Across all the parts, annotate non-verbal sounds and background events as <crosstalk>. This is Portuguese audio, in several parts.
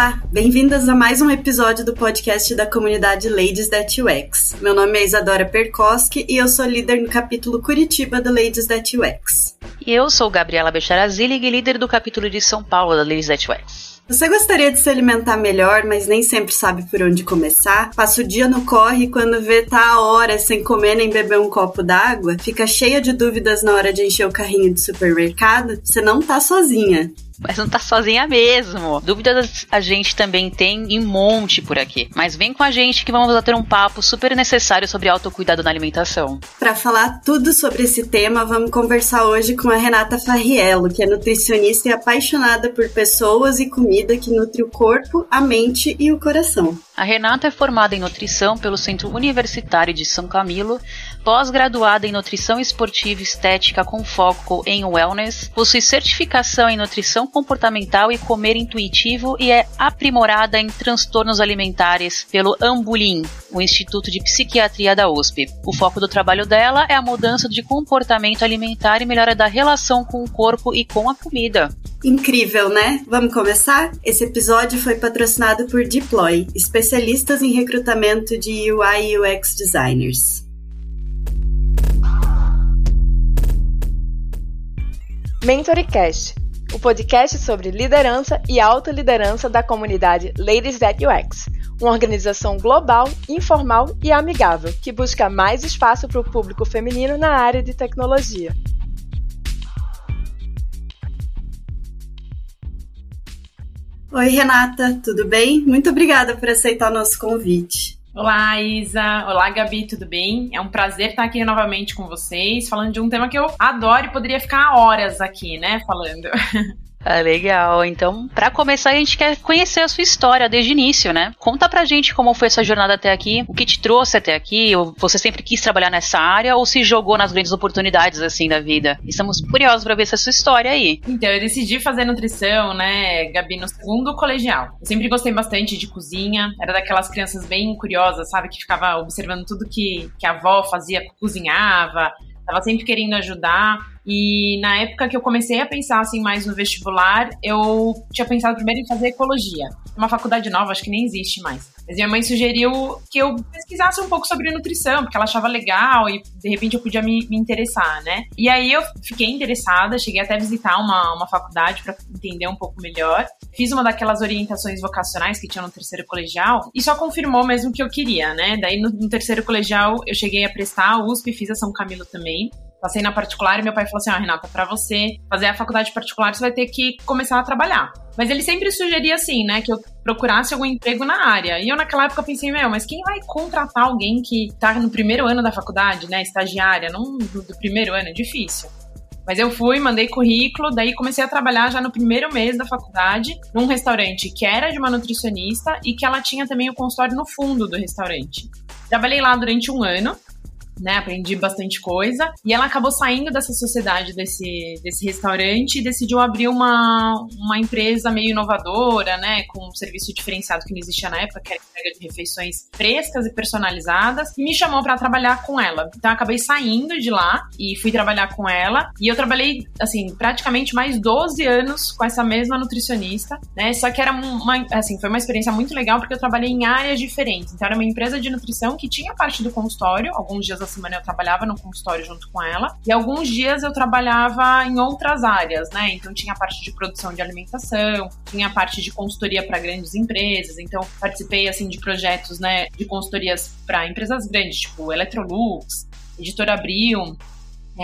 Olá, bem-vindas a mais um episódio do podcast da comunidade Ladies That UX. Meu nome é Isadora Perkoski e eu sou líder no capítulo Curitiba do Ladies That UX. E eu sou Gabriela Becharazilli, líder do capítulo de São Paulo da Ladies That UX. Você gostaria de se alimentar melhor, mas nem sempre sabe por onde começar? Passa o dia no corre e quando vê tá a hora sem comer nem beber um copo d'água? Fica cheia de dúvidas na hora de encher o carrinho do supermercado? Você não tá sozinha mas não tá sozinha mesmo. Dúvidas a gente também tem em monte por aqui. Mas vem com a gente que vamos ter um papo super necessário sobre autocuidado na alimentação. Para falar tudo sobre esse tema, vamos conversar hoje com a Renata Farriello, que é nutricionista e apaixonada por pessoas e comida que nutre o corpo, a mente e o coração. A Renata é formada em nutrição pelo Centro Universitário de São Camilo, pós-graduada em nutrição esportiva e estética com foco em wellness, possui certificação em nutrição comportamental e comer intuitivo e é aprimorada em transtornos alimentares pelo Ambulim, o Instituto de Psiquiatria da USP. O foco do trabalho dela é a mudança de comportamento alimentar e melhora da relação com o corpo e com a comida. Incrível, né? Vamos começar? Esse episódio foi patrocinado por Deploy, especialistas em recrutamento de UI e UX designers. MentoryCast, o podcast sobre liderança e autoliderança da comunidade Ladies That UX, uma organização global, informal e amigável que busca mais espaço para o público feminino na área de tecnologia. Oi, Renata, tudo bem? Muito obrigada por aceitar o nosso convite. Olá, Isa. Olá, Gabi, tudo bem? É um prazer estar aqui novamente com vocês, falando de um tema que eu adoro e poderia ficar horas aqui, né, falando. <laughs> Ah, legal. Então, para começar, a gente quer conhecer a sua história desde o início, né? Conta pra gente como foi essa jornada até aqui, o que te trouxe até aqui, você sempre quis trabalhar nessa área ou se jogou nas grandes oportunidades assim da vida. Estamos curiosos para ver essa sua história aí. Então, eu decidi fazer nutrição, né, Gabi, no segundo colegial. Eu sempre gostei bastante de cozinha, era daquelas crianças bem curiosas, sabe, que ficava observando tudo que, que a avó fazia, cozinhava, tava sempre querendo ajudar. E na época que eu comecei a pensar assim mais no vestibular, eu tinha pensado primeiro em fazer ecologia. Uma faculdade nova, acho que nem existe mais. Mas minha mãe sugeriu que eu pesquisasse um pouco sobre nutrição, porque ela achava legal e de repente eu podia me, me interessar, né? E aí eu fiquei interessada, cheguei até a visitar uma, uma faculdade para entender um pouco melhor. Fiz uma daquelas orientações vocacionais que tinha no terceiro colegial e só confirmou mesmo o que eu queria, né? Daí no, no terceiro colegial eu cheguei a prestar a USP, fiz a São Camilo também. Passei na particular e meu pai falou assim: Ó, oh, Renata, para você fazer a faculdade particular, você vai ter que começar a trabalhar. Mas ele sempre sugeria assim, né, que eu procurasse algum emprego na área. E eu naquela época pensei, meu, mas quem vai contratar alguém que tá no primeiro ano da faculdade, né, estagiária, não do, do primeiro ano? É difícil. Mas eu fui, mandei currículo, daí comecei a trabalhar já no primeiro mês da faculdade, num restaurante que era de uma nutricionista e que ela tinha também o consultório no fundo do restaurante. Trabalhei lá durante um ano, né? Aprendi bastante coisa. E ela acabou saindo dessa sociedade, desse, desse restaurante, e decidiu abrir uma, uma empresa meio inovadora, né? Com um serviço diferenciado que não existia na época, que era entrega de refeições frescas e personalizadas, e me chamou para trabalhar com ela. Então, acabei saindo de lá e fui trabalhar com ela. E eu trabalhei, assim, praticamente mais 12 anos com essa mesma nutricionista, né? Só que era uma, assim, foi uma experiência muito legal porque eu trabalhei em áreas diferentes. Então, era uma empresa de nutrição que tinha parte do consultório, alguns dias semana eu trabalhava no consultório junto com ela. E alguns dias eu trabalhava em outras áreas, né? Então tinha a parte de produção de alimentação, tinha a parte de consultoria para grandes empresas. Então participei assim de projetos, né, de consultorias para empresas grandes, tipo Electrolux, Editora Abril,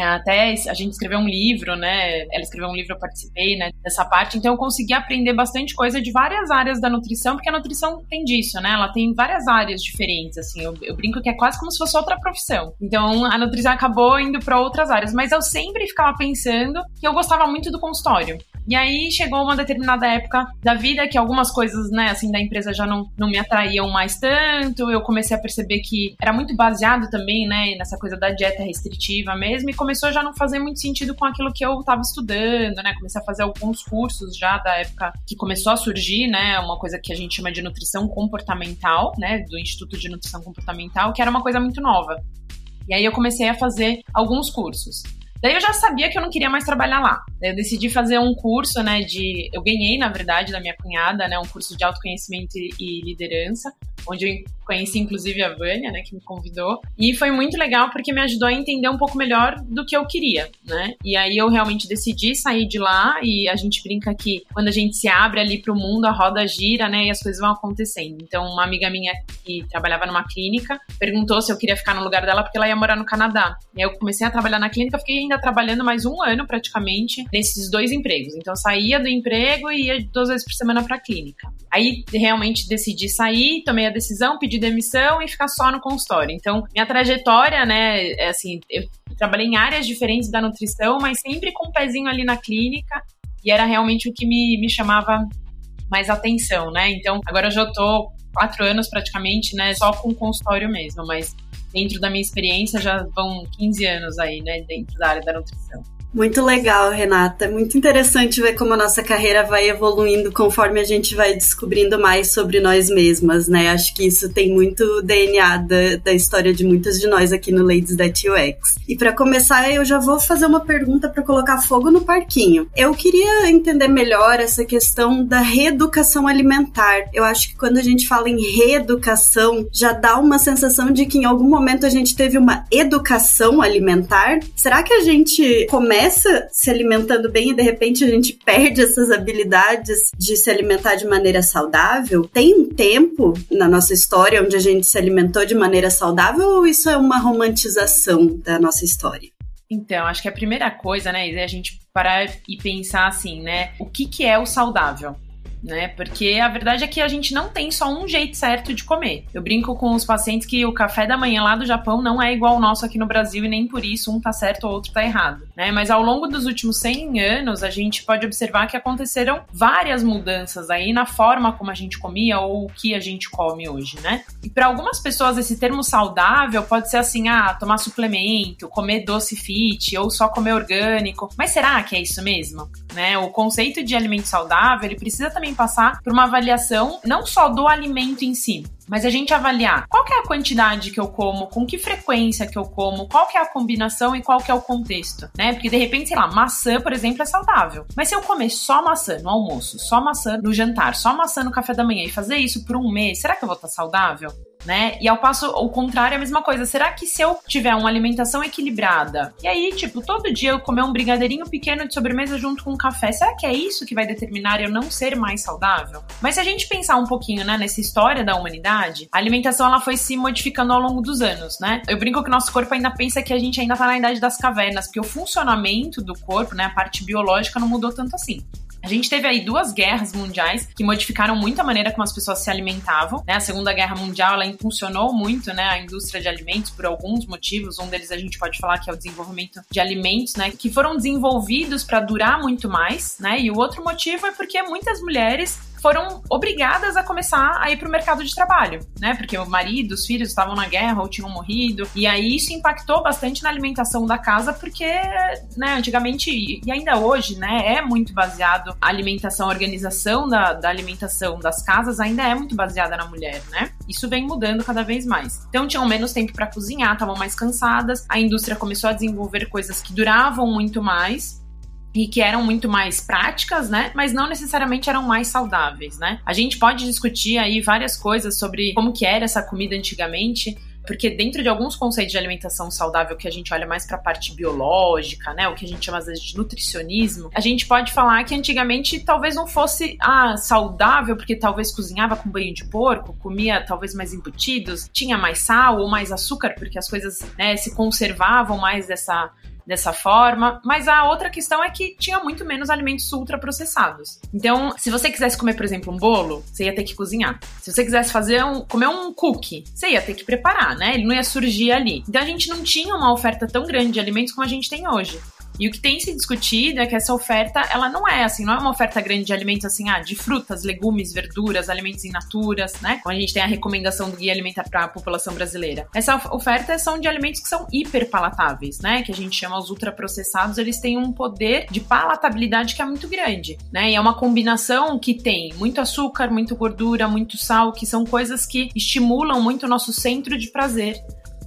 até a gente escreveu um livro, né? Ela escreveu um livro, eu participei, né? Dessa parte. Então eu consegui aprender bastante coisa de várias áreas da nutrição, porque a nutrição tem disso, né? Ela tem várias áreas diferentes, assim. Eu, eu brinco que é quase como se fosse outra profissão. Então a nutrição acabou indo para outras áreas, mas eu sempre ficava pensando que eu gostava muito do consultório. E aí chegou uma determinada época da vida que algumas coisas, né, assim, da empresa já não, não me atraíam mais tanto. Eu comecei a perceber que era muito baseado também, né, nessa coisa da dieta restritiva mesmo, e começou a já não fazer muito sentido com aquilo que eu estava estudando, né? Comecei a fazer alguns cursos já da época que começou a surgir, né, uma coisa que a gente chama de nutrição comportamental, né, do Instituto de Nutrição Comportamental, que era uma coisa muito nova. E aí eu comecei a fazer alguns cursos. Daí eu já sabia que eu não queria mais trabalhar lá. Daí eu decidi fazer um curso, né, de... Eu ganhei, na verdade, da minha cunhada, né, um curso de autoconhecimento e liderança, onde eu conheci inclusive a Vânia, né, que me convidou. E foi muito legal porque me ajudou a entender um pouco melhor do que eu queria, né? E aí eu realmente decidi sair de lá e a gente brinca que quando a gente se abre ali para o mundo, a roda gira, né, e as coisas vão acontecendo. Então, uma amiga minha que trabalhava numa clínica perguntou se eu queria ficar no lugar dela porque ela ia morar no Canadá. E aí eu comecei a trabalhar na clínica, fiquei ainda trabalhando mais um ano praticamente nesses dois empregos. Então, eu saía do emprego e ia duas vezes por semana para clínica. Aí realmente decidi sair, tomei a decisão, pedi demissão e ficar só no consultório. Então, minha trajetória, né, é assim, eu trabalhei em áreas diferentes da nutrição, mas sempre com um pezinho ali na clínica, e era realmente o que me, me chamava mais atenção, né? Então, agora eu já tô quatro anos praticamente, né, só com consultório mesmo, mas dentro da minha experiência já vão 15 anos aí, né, dentro da área da nutrição. Muito legal, Renata. Muito interessante ver como a nossa carreira vai evoluindo conforme a gente vai descobrindo mais sobre nós mesmas, né? Acho que isso tem muito DNA da, da história de muitas de nós aqui no Ladies That UX. E para começar, eu já vou fazer uma pergunta para colocar fogo no parquinho. Eu queria entender melhor essa questão da reeducação alimentar. Eu acho que quando a gente fala em reeducação, já dá uma sensação de que em algum momento a gente teve uma educação alimentar. Será que a gente começa começa se alimentando bem e de repente a gente perde essas habilidades de se alimentar de maneira saudável? Tem um tempo na nossa história onde a gente se alimentou de maneira saudável ou isso é uma romantização da nossa história? Então, acho que a primeira coisa, né, é a gente parar e pensar assim, né, o que, que é o saudável? Né? Porque a verdade é que a gente não tem só um jeito certo de comer. Eu brinco com os pacientes que o café da manhã lá do Japão não é igual ao nosso aqui no Brasil e nem por isso um tá certo ou outro tá errado, né? Mas ao longo dos últimos 100 anos, a gente pode observar que aconteceram várias mudanças aí na forma como a gente comia ou o que a gente come hoje, né? E para algumas pessoas esse termo saudável pode ser assim, ah, tomar suplemento, comer doce fit ou só comer orgânico. Mas será que é isso mesmo? Né? O conceito de alimento saudável, ele precisa também passar por uma avaliação não só do alimento em si, mas a gente avaliar qual é a quantidade que eu como, com que frequência que eu como, qual é a combinação e qual é o contexto, né? Porque de repente, sei lá, maçã, por exemplo, é saudável. Mas se eu comer só maçã no almoço, só maçã no jantar, só maçã no café da manhã e fazer isso por um mês, será que eu vou estar saudável? Né? E ao passo, o contrário é a mesma coisa. Será que se eu tiver uma alimentação equilibrada, e aí, tipo, todo dia eu comer um brigadeirinho pequeno de sobremesa junto com um café, será que é isso que vai determinar eu não ser mais saudável? Mas se a gente pensar um pouquinho, né, nessa história da humanidade, a alimentação ela foi se modificando ao longo dos anos, né? Eu brinco que o nosso corpo ainda pensa que a gente ainda tá na idade das cavernas, porque o funcionamento do corpo, né, a parte biológica não mudou tanto assim. A gente teve aí duas guerras mundiais que modificaram muito a maneira como as pessoas se alimentavam. Né? A Segunda Guerra Mundial ela impulsionou muito né, a indústria de alimentos por alguns motivos. Um deles a gente pode falar que é o desenvolvimento de alimentos, né, que foram desenvolvidos para durar muito mais. Né? E o outro motivo é porque muitas mulheres foram obrigadas a começar a ir para o mercado de trabalho, né? Porque o marido, os filhos estavam na guerra ou tinham morrido. E aí isso impactou bastante na alimentação da casa, porque, né, antigamente e ainda hoje, né, é muito baseado a alimentação, a organização da, da alimentação das casas ainda é muito baseada na mulher, né? Isso vem mudando cada vez mais. Então tinham menos tempo para cozinhar, estavam mais cansadas, a indústria começou a desenvolver coisas que duravam muito mais e que eram muito mais práticas, né? Mas não necessariamente eram mais saudáveis, né? A gente pode discutir aí várias coisas sobre como que era essa comida antigamente, porque dentro de alguns conceitos de alimentação saudável que a gente olha mais para a parte biológica, né, o que a gente chama às vezes de nutricionismo, a gente pode falar que antigamente talvez não fosse ah, saudável, porque talvez cozinhava com banho de porco, comia talvez mais embutidos, tinha mais sal ou mais açúcar, porque as coisas né, se conservavam mais dessa dessa forma. Mas a outra questão é que tinha muito menos alimentos ultraprocessados. Então, se você quisesse comer, por exemplo, um bolo, você ia ter que cozinhar. Se você quisesse fazer um, comer um cookie, você ia ter que preparar, né? Ele não ia surgir ali. Então a gente não tinha uma oferta tão grande de alimentos como a gente tem hoje. E o que tem se discutido é que essa oferta, ela não é assim, não é uma oferta grande de alimentos assim, ah, de frutas, legumes, verduras, alimentos in naturas, né? Como a gente tem a recomendação do Guia Alimentar para a população brasileira. Essa oferta são de alimentos que são hiperpalatáveis, né? Que a gente chama os ultraprocessados, eles têm um poder de palatabilidade que é muito grande, né? E é uma combinação que tem muito açúcar, muito gordura, muito sal, que são coisas que estimulam muito o nosso centro de prazer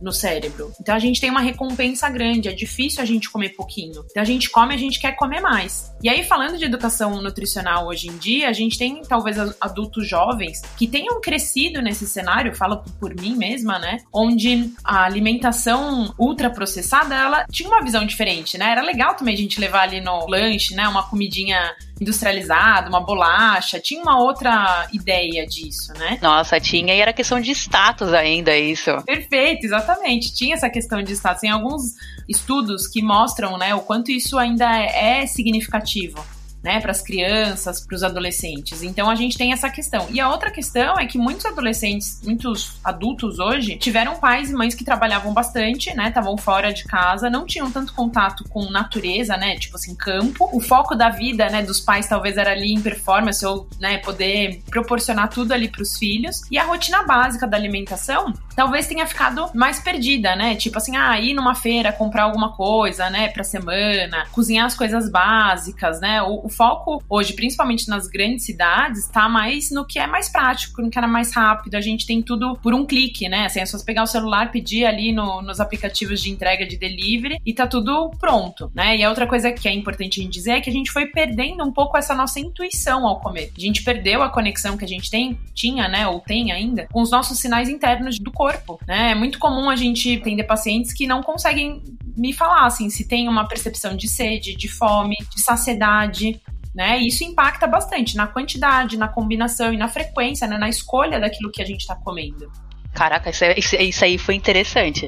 no cérebro. Então a gente tem uma recompensa grande, é difícil a gente comer pouquinho. Então a gente come, a gente quer comer mais. E aí, falando de educação nutricional hoje em dia, a gente tem talvez adultos jovens que tenham crescido nesse cenário, falo por mim mesma, né? Onde a alimentação ultraprocessada, ela tinha uma visão diferente, né? Era legal também a gente levar ali no lanche, né? Uma comidinha industrializada, uma bolacha, tinha uma outra ideia disso, né? Nossa, tinha, e era questão de status ainda isso. Perfeito, exatamente. Tinha essa questão de status. Tem alguns estudos que mostram, né, o quanto isso ainda é significativo né, para as crianças, para os adolescentes. Então a gente tem essa questão. E a outra questão é que muitos adolescentes, muitos adultos hoje, tiveram pais e mães que trabalhavam bastante, né, estavam fora de casa, não tinham tanto contato com natureza, né, tipo assim, campo. O foco da vida, né, dos pais talvez era ali em performance ou, né, poder proporcionar tudo ali para os filhos. E a rotina básica da alimentação talvez tenha ficado mais perdida, né? Tipo assim, ah, ir numa feira comprar alguma coisa, né, para semana, cozinhar as coisas básicas, né? O, o foco hoje, principalmente nas grandes cidades, está mais no que é mais prático, no que era mais rápido. A gente tem tudo por um clique, né? Assim, é só pegar o celular, pedir ali no, nos aplicativos de entrega de delivery e tá tudo pronto, né? E a outra coisa que é importante a gente dizer é que a gente foi perdendo um pouco essa nossa intuição ao comer. A gente perdeu a conexão que a gente tem, tinha, né, ou tem ainda, com os nossos sinais internos do corpo, né? É muito comum a gente atender pacientes que não conseguem me falar assim se tem uma percepção de sede, de fome, de saciedade, né? Isso impacta bastante na quantidade, na combinação e na frequência, né? na escolha daquilo que a gente está comendo. Caraca, isso, isso, isso, aí foi interessante.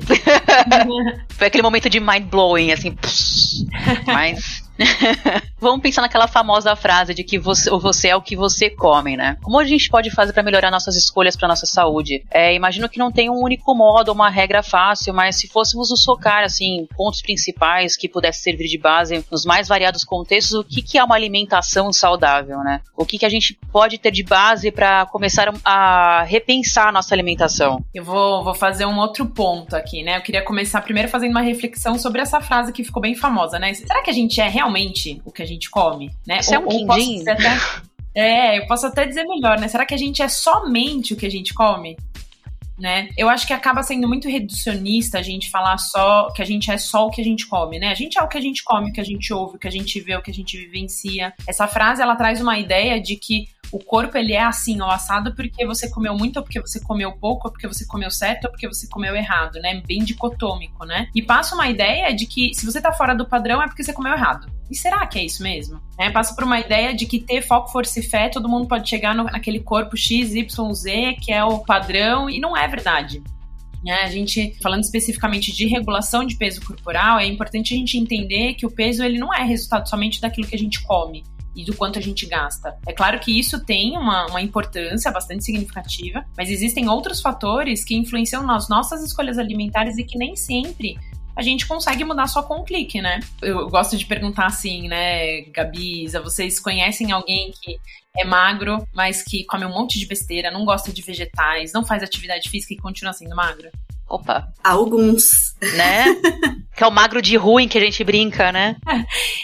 <laughs> foi aquele momento de mind blowing, assim. <laughs> mas <laughs> Vamos pensar naquela famosa frase de que você, você é o que você come, né? Como a gente pode fazer para melhorar nossas escolhas para nossa saúde? É, imagino que não tem um único modo, uma regra fácil, mas se fôssemos nos focar assim, pontos principais que pudesse servir de base nos mais variados contextos, o que, que é uma alimentação saudável, né? O que, que a gente pode ter de base para começar a repensar a nossa alimentação? Eu vou, vou fazer um outro ponto aqui, né? Eu queria começar primeiro fazendo uma reflexão sobre essa frase que ficou bem famosa, né? Será que a gente é realmente o que a gente come, né? Isso ou, é um quindim? É, eu posso até dizer melhor, né? Será que a gente é somente o que a gente come? Né? Eu acho que acaba sendo muito reducionista a gente falar só que a gente é só o que a gente come, né? A gente é o que a gente come, o que a gente ouve, o que a gente vê, o que a gente vivencia. Essa frase ela traz uma ideia de que o corpo ele é assim, ou assado porque você comeu muito, ou porque você comeu pouco, ou porque você comeu certo, ou porque você comeu errado, né? Bem dicotômico, né? E passa uma ideia de que se você tá fora do padrão é porque você comeu errado. E será que é isso mesmo? É, passa por uma ideia de que ter foco, força e fé, todo mundo pode chegar no, naquele corpo X, Y, Z, que é o padrão, e não é verdade. Né? A gente, falando especificamente de regulação de peso corporal, é importante a gente entender que o peso ele não é resultado somente daquilo que a gente come e do quanto a gente gasta. É claro que isso tem uma, uma importância bastante significativa, mas existem outros fatores que influenciam nas nossas escolhas alimentares e que nem sempre a gente consegue mudar só com um clique, né? Eu gosto de perguntar assim, né, Gabi, vocês conhecem alguém que é magro, mas que come um monte de besteira, não gosta de vegetais, não faz atividade física e continua sendo magro? Opa. Alguns. Né? <laughs> que é o magro de ruim que a gente brinca, né?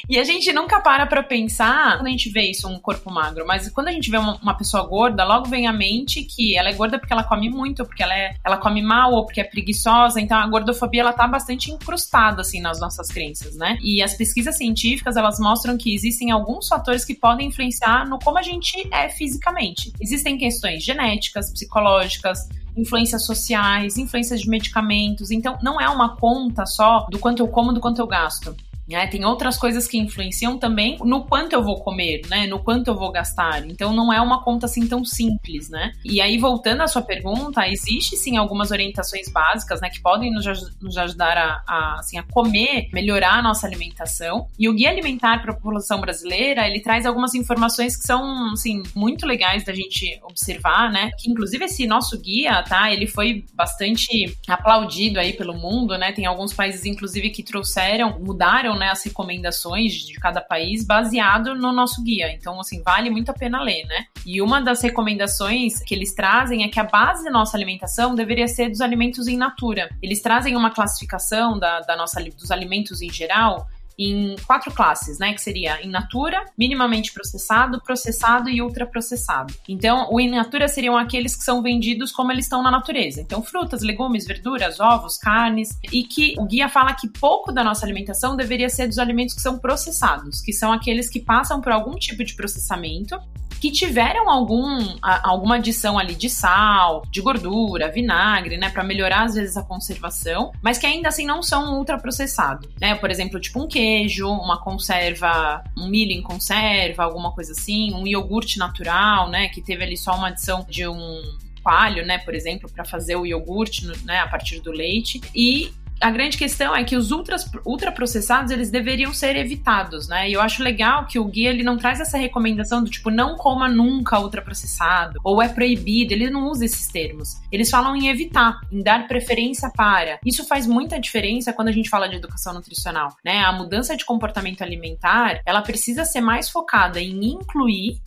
e a gente nunca para pra pensar quando a gente vê isso, um corpo magro. Mas quando a gente vê uma, uma, pessoa gorda, logo vem à mente que ela é gorda porque ela come muito, porque ela, é, ela come mal ou porque é preguiçosa. Então a gordofobia, ela tá bastante incrustada, assim, nas nossas crenças, né? E as pesquisas científicas, elas mostram que existem alguns fatores que podem influenciar no como a gente é fisicamente. Existem questões genéticas, psicológicas, influências sociais, influências de medicamentos. Então, não é uma conta só do quanto eu como, do quanto eu gasto. Né? Tem outras coisas que influenciam também no quanto eu vou comer, né? No quanto eu vou gastar. Então não é uma conta assim tão simples, né? E aí, voltando à sua pergunta, existe sim algumas orientações básicas, né? Que podem nos, nos ajudar a, a, assim, a comer, melhorar a nossa alimentação. E o Guia Alimentar para a População Brasileira, ele traz algumas informações que são, assim, muito legais da gente observar, né? Que inclusive esse nosso guia, tá? Ele foi bastante aplaudido aí pelo mundo, né? Tem alguns países, inclusive, que trouxeram, mudaram né, as recomendações de cada país baseado no nosso guia. Então, assim, vale muito a pena ler, né? E uma das recomendações que eles trazem é que a base da nossa alimentação deveria ser dos alimentos em natura. Eles trazem uma classificação da, da nossa, dos alimentos em geral em quatro classes, né? Que seria in natura, minimamente processado, processado e ultraprocessado. Então, o in natura seriam aqueles que são vendidos como eles estão na natureza. Então, frutas, legumes, verduras, ovos, carnes, e que o guia fala que pouco da nossa alimentação deveria ser dos alimentos que são processados, que são aqueles que passam por algum tipo de processamento que tiveram algum, alguma adição ali de sal, de gordura, vinagre, né, para melhorar às vezes a conservação, mas que ainda assim não são ultraprocessados, né? Por exemplo, tipo um queijo, uma conserva, um milho em conserva, alguma coisa assim, um iogurte natural, né, que teve ali só uma adição de um coalho, né, por exemplo, para fazer o iogurte, né, a partir do leite. E a grande questão é que os ultras, ultraprocessados eles deveriam ser evitados, né? E eu acho legal que o guia ele não traz essa recomendação do tipo não coma nunca ultraprocessado ou é proibido, ele não usa esses termos. Eles falam em evitar, em dar preferência para. Isso faz muita diferença quando a gente fala de educação nutricional, né? A mudança de comportamento alimentar, ela precisa ser mais focada em incluir,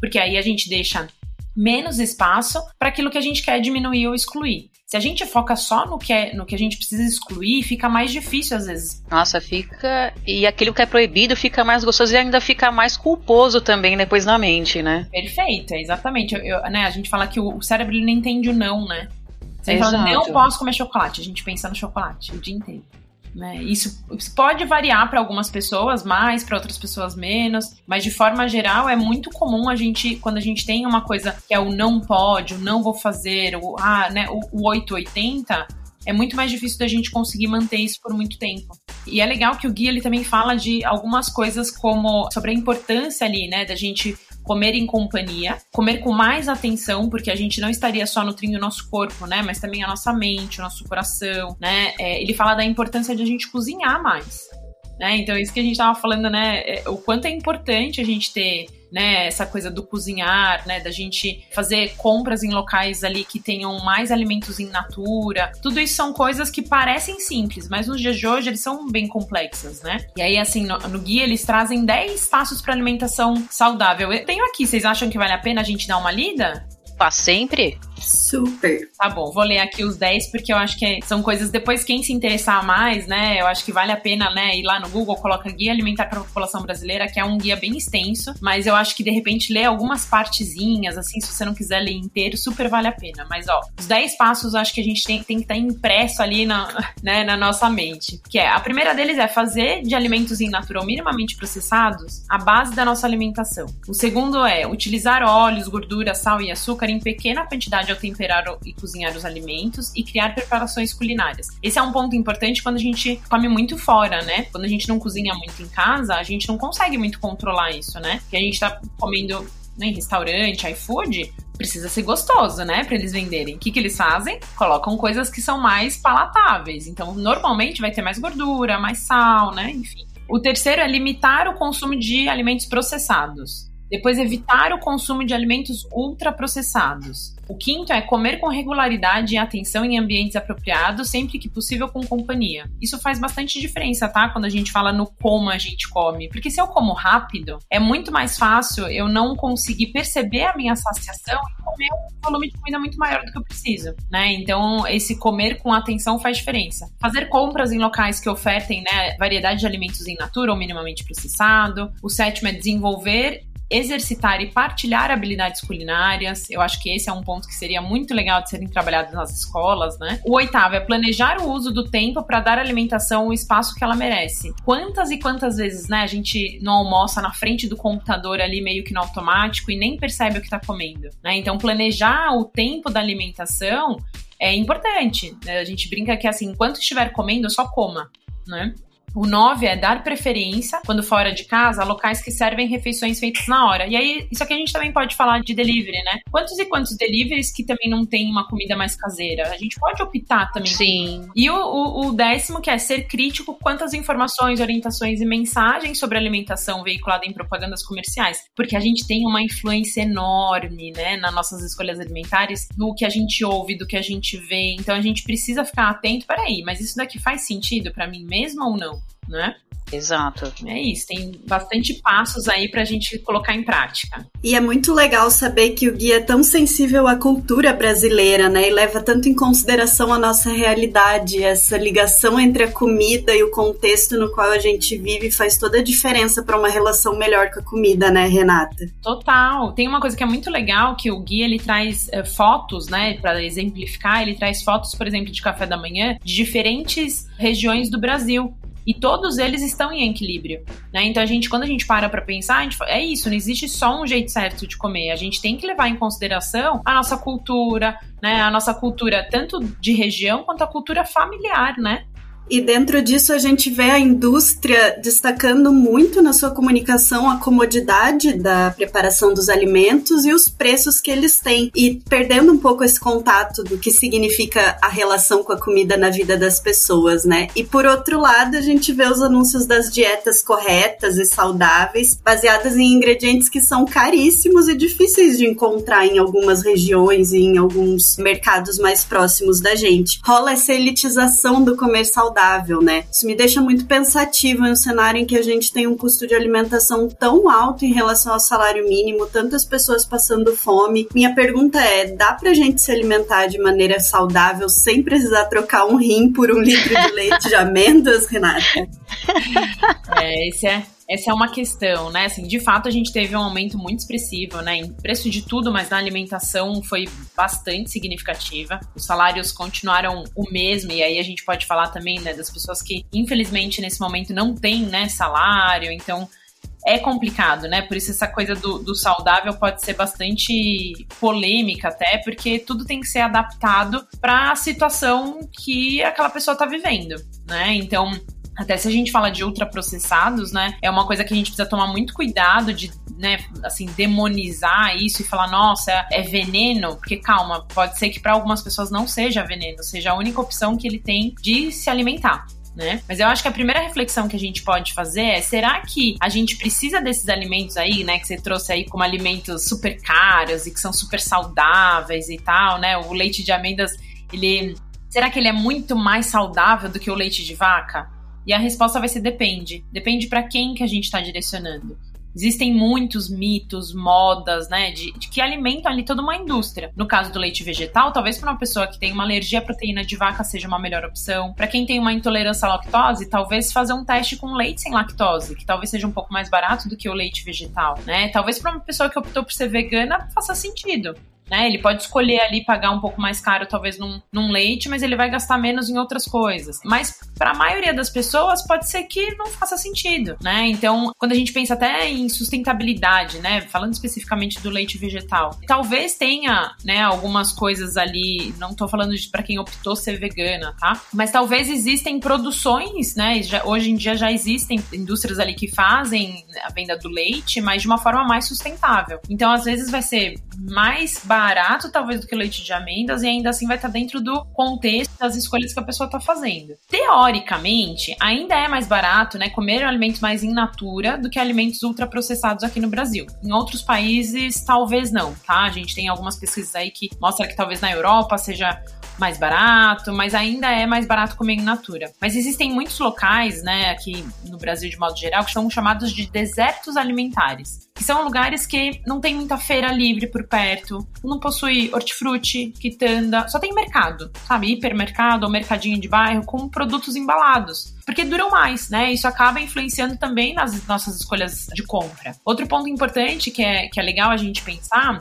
porque aí a gente deixa menos espaço para aquilo que a gente quer diminuir ou excluir. Se a gente foca só no que, é, no que a gente precisa excluir, fica mais difícil às vezes. Nossa, fica. E aquilo que é proibido fica mais gostoso e ainda fica mais culposo também depois na mente, né? Perfeito, exatamente. Eu, eu, né, a gente fala que o, cérebro ele não entende o não, né? Você Exato. fala, não posso comer chocolate. A gente pensa no chocolate o dia inteiro. Né? Isso, pode variar para algumas pessoas mais, para outras pessoas menos, mas de forma geral é muito comum a gente, quando a gente tem uma coisa que é o não pode, o não vou fazer, o, ah, né, o, o 880, é muito mais difícil da gente conseguir manter isso por muito tempo. E é legal que o guia ele também fala de algumas coisas como sobre a importância ali, né, da gente comer em companhia, comer com mais atenção, porque a gente não estaria só nutrindo o nosso corpo, né? Mas também a nossa mente, o nosso coração, né? É, ele fala da importância de a gente cozinhar mais. Né? Então, isso que a gente estava falando, né? É, o quanto é importante a gente ter né, essa coisa do cozinhar, né, da gente fazer compras em locais ali que tenham mais alimentos em natura. Tudo isso são coisas que parecem simples, mas nos dias de hoje eles são bem complexas, né? E aí, assim, no, no guia eles trazem 10 passos para alimentação saudável. Eu tenho aqui, vocês acham que vale a pena a gente dar uma lida? Para sempre? Super. Tá bom, vou ler aqui os 10 porque eu acho que são coisas depois quem se interessar mais, né? Eu acho que vale a pena, né, ir lá no Google, coloca guia alimentar para a população brasileira, que é um guia bem extenso, mas eu acho que de repente ler algumas partezinhas, assim, se você não quiser ler inteiro, super vale a pena. Mas ó, os 10 passos acho que a gente tem, tem que estar tá impresso ali na, <laughs> né, na nossa mente. Que é, a primeira deles é fazer de alimentos in natural minimamente processados a base da nossa alimentação. O segundo é utilizar óleos, gordura, sal e açúcar em pequena quantidade ao temperar e cozinhar os alimentos e criar preparações culinárias. Esse é um ponto importante quando a gente come muito fora, né? Quando a gente não cozinha muito em casa, a gente não consegue muito controlar isso, né? Porque a gente tá comendo né, em restaurante, iFood, precisa ser gostoso, né? Para eles venderem. O que, que eles fazem? Colocam coisas que são mais palatáveis. Então, normalmente vai ter mais gordura, mais sal, né? Enfim. O terceiro é limitar o consumo de alimentos processados. Depois, evitar o consumo de alimentos ultraprocessados. O quinto é comer com regularidade e atenção em ambientes apropriados, sempre que possível com companhia. Isso faz bastante diferença, tá? Quando a gente fala no como a gente come. Porque se eu como rápido, é muito mais fácil eu não conseguir perceber a minha saciação e comer um volume de comida muito maior do que eu preciso, né? Então, esse comer com atenção faz diferença. Fazer compras em locais que ofertem, né, variedade de alimentos em natura ou minimamente processado. O sétimo é desenvolver exercitar e partilhar habilidades culinárias. Eu acho que esse é um ponto que seria muito legal de serem trabalhados nas escolas, né? O oitavo é planejar o uso do tempo para dar à alimentação o espaço que ela merece. Quantas e quantas vezes, né, a gente não almoça na frente do computador ali meio que no automático e nem percebe o que está comendo, né? Então planejar o tempo da alimentação é importante. A gente brinca que assim, enquanto estiver comendo, só coma, né? O 9 é dar preferência, quando fora de casa, a locais que servem refeições feitas na hora. E aí, isso aqui a gente também pode falar de delivery, né? Quantos e quantos deliveries que também não tem uma comida mais caseira? A gente pode optar também. Sim. E o, o, o décimo, que é ser crítico quantas informações, orientações e mensagens sobre alimentação veiculada em propagandas comerciais. Porque a gente tem uma influência enorme, né, nas nossas escolhas alimentares, do que a gente ouve, do que a gente vê. Então a gente precisa ficar atento. Peraí, mas isso daqui faz sentido para mim mesmo ou não? Né? Exato. É isso, tem bastante passos aí pra gente colocar em prática. E é muito legal saber que o guia é tão sensível à cultura brasileira, né? E leva tanto em consideração a nossa realidade, essa ligação entre a comida e o contexto no qual a gente vive faz toda a diferença para uma relação melhor com a comida, né, Renata? Total. Tem uma coisa que é muito legal que o guia ele traz é, fotos, né, para exemplificar, ele traz fotos, por exemplo, de café da manhã de diferentes regiões do Brasil e todos eles estão em equilíbrio, né? Então a gente, quando a gente para para pensar, gente, é isso, não existe só um jeito certo de comer. A gente tem que levar em consideração a nossa cultura, né? A nossa cultura tanto de região quanto a cultura familiar, né? E dentro disso a gente vê a indústria destacando muito na sua comunicação a comodidade da preparação dos alimentos e os preços que eles têm e perdendo um pouco esse contato do que significa a relação com a comida na vida das pessoas, né? E por outro lado, a gente vê os anúncios das dietas corretas e saudáveis, baseadas em ingredientes que são caríssimos e difíceis de encontrar em algumas regiões e em alguns mercados mais próximos da gente. Rola essa elitização do comer saudável saudável, né? Isso me deixa muito pensativa em um cenário em que a gente tem um custo de alimentação tão alto em relação ao salário mínimo, tantas pessoas passando fome. Minha pergunta é: dá pra gente se alimentar de maneira saudável sem precisar trocar um rim por um litro de <laughs> leite de amêndoas, Renata? É, esse é essa é uma questão, né? Assim, de fato, a gente teve um aumento muito expressivo, né? Em preço de tudo, mas na alimentação foi bastante significativa. Os salários continuaram o mesmo, e aí a gente pode falar também, né, das pessoas que, infelizmente, nesse momento não têm, né, salário, então é complicado, né? Por isso essa coisa do, do, saudável pode ser bastante polêmica até, porque tudo tem que ser adaptado para a situação que aquela pessoa está vivendo, né? Então, até se a gente fala de ultraprocessados, né? É uma coisa que a gente precisa tomar muito cuidado de, né, assim, demonizar isso e falar, nossa, é veneno, porque calma, pode ser que para algumas pessoas não seja veneno, seja a única opção que ele tem de se alimentar. Né? Mas eu acho que a primeira reflexão que a gente pode fazer é: será que a gente precisa desses alimentos aí, né? Que você trouxe aí como alimentos super caros e que são super saudáveis e tal, né? O leite de amêndoas, ele. Será que ele é muito mais saudável do que o leite de vaca? E a resposta vai ser depende. Depende para quem que a gente está direcionando. Existem muitos mitos, modas, né, de, de, que alimentam ali toda uma indústria. No caso do leite vegetal, talvez para uma pessoa que tem uma alergia à proteína de vaca seja uma melhor opção. Para quem tem uma intolerância à lactose, talvez fazer um teste com leite sem lactose, que talvez seja um pouco mais barato do que o leite vegetal, né? Talvez para uma pessoa que optou por ser vegana faça sentido. Né? Ele pode escolher ali pagar um pouco mais caro, talvez num, num leite, mas ele vai gastar menos em outras coisas. Mas para a maioria das pessoas pode ser que não faça sentido, né? Então, quando a gente pensa até em sustentabilidade, né, falando especificamente do leite vegetal, talvez tenha, né, algumas coisas ali, não tô falando de para quem optou ser vegana, tá? Mas talvez existem produções, né, já, hoje em dia já existem indústrias ali que fazem a venda do leite, mas de uma forma mais sustentável. Então, às vezes vai ser mais barato barato, talvez, do que leite de amêndoas, e ainda assim vai estar dentro do contexto das escolhas que a pessoa está fazendo. Teoricamente, ainda é mais barato, né, comer alimentos mais in natura do que alimentos ultraprocessados aqui no Brasil. Em outros países, talvez não, tá? A gente tem algumas pesquisas aí que mostram que talvez na Europa seja mais barato, mas ainda é mais barato comer in natura. Mas existem muitos locais, né, aqui no Brasil de modo geral, que são chamados de desertos alimentares que são lugares que não tem muita feira livre por perto, não possui hortifruti, quitanda, só tem mercado, sabe? Hipermercado ou mercadinho de bairro com produtos embalados. Porque duram mais, né? Isso acaba influenciando também nas nossas escolhas de compra. Outro ponto importante que é, que é legal a gente pensar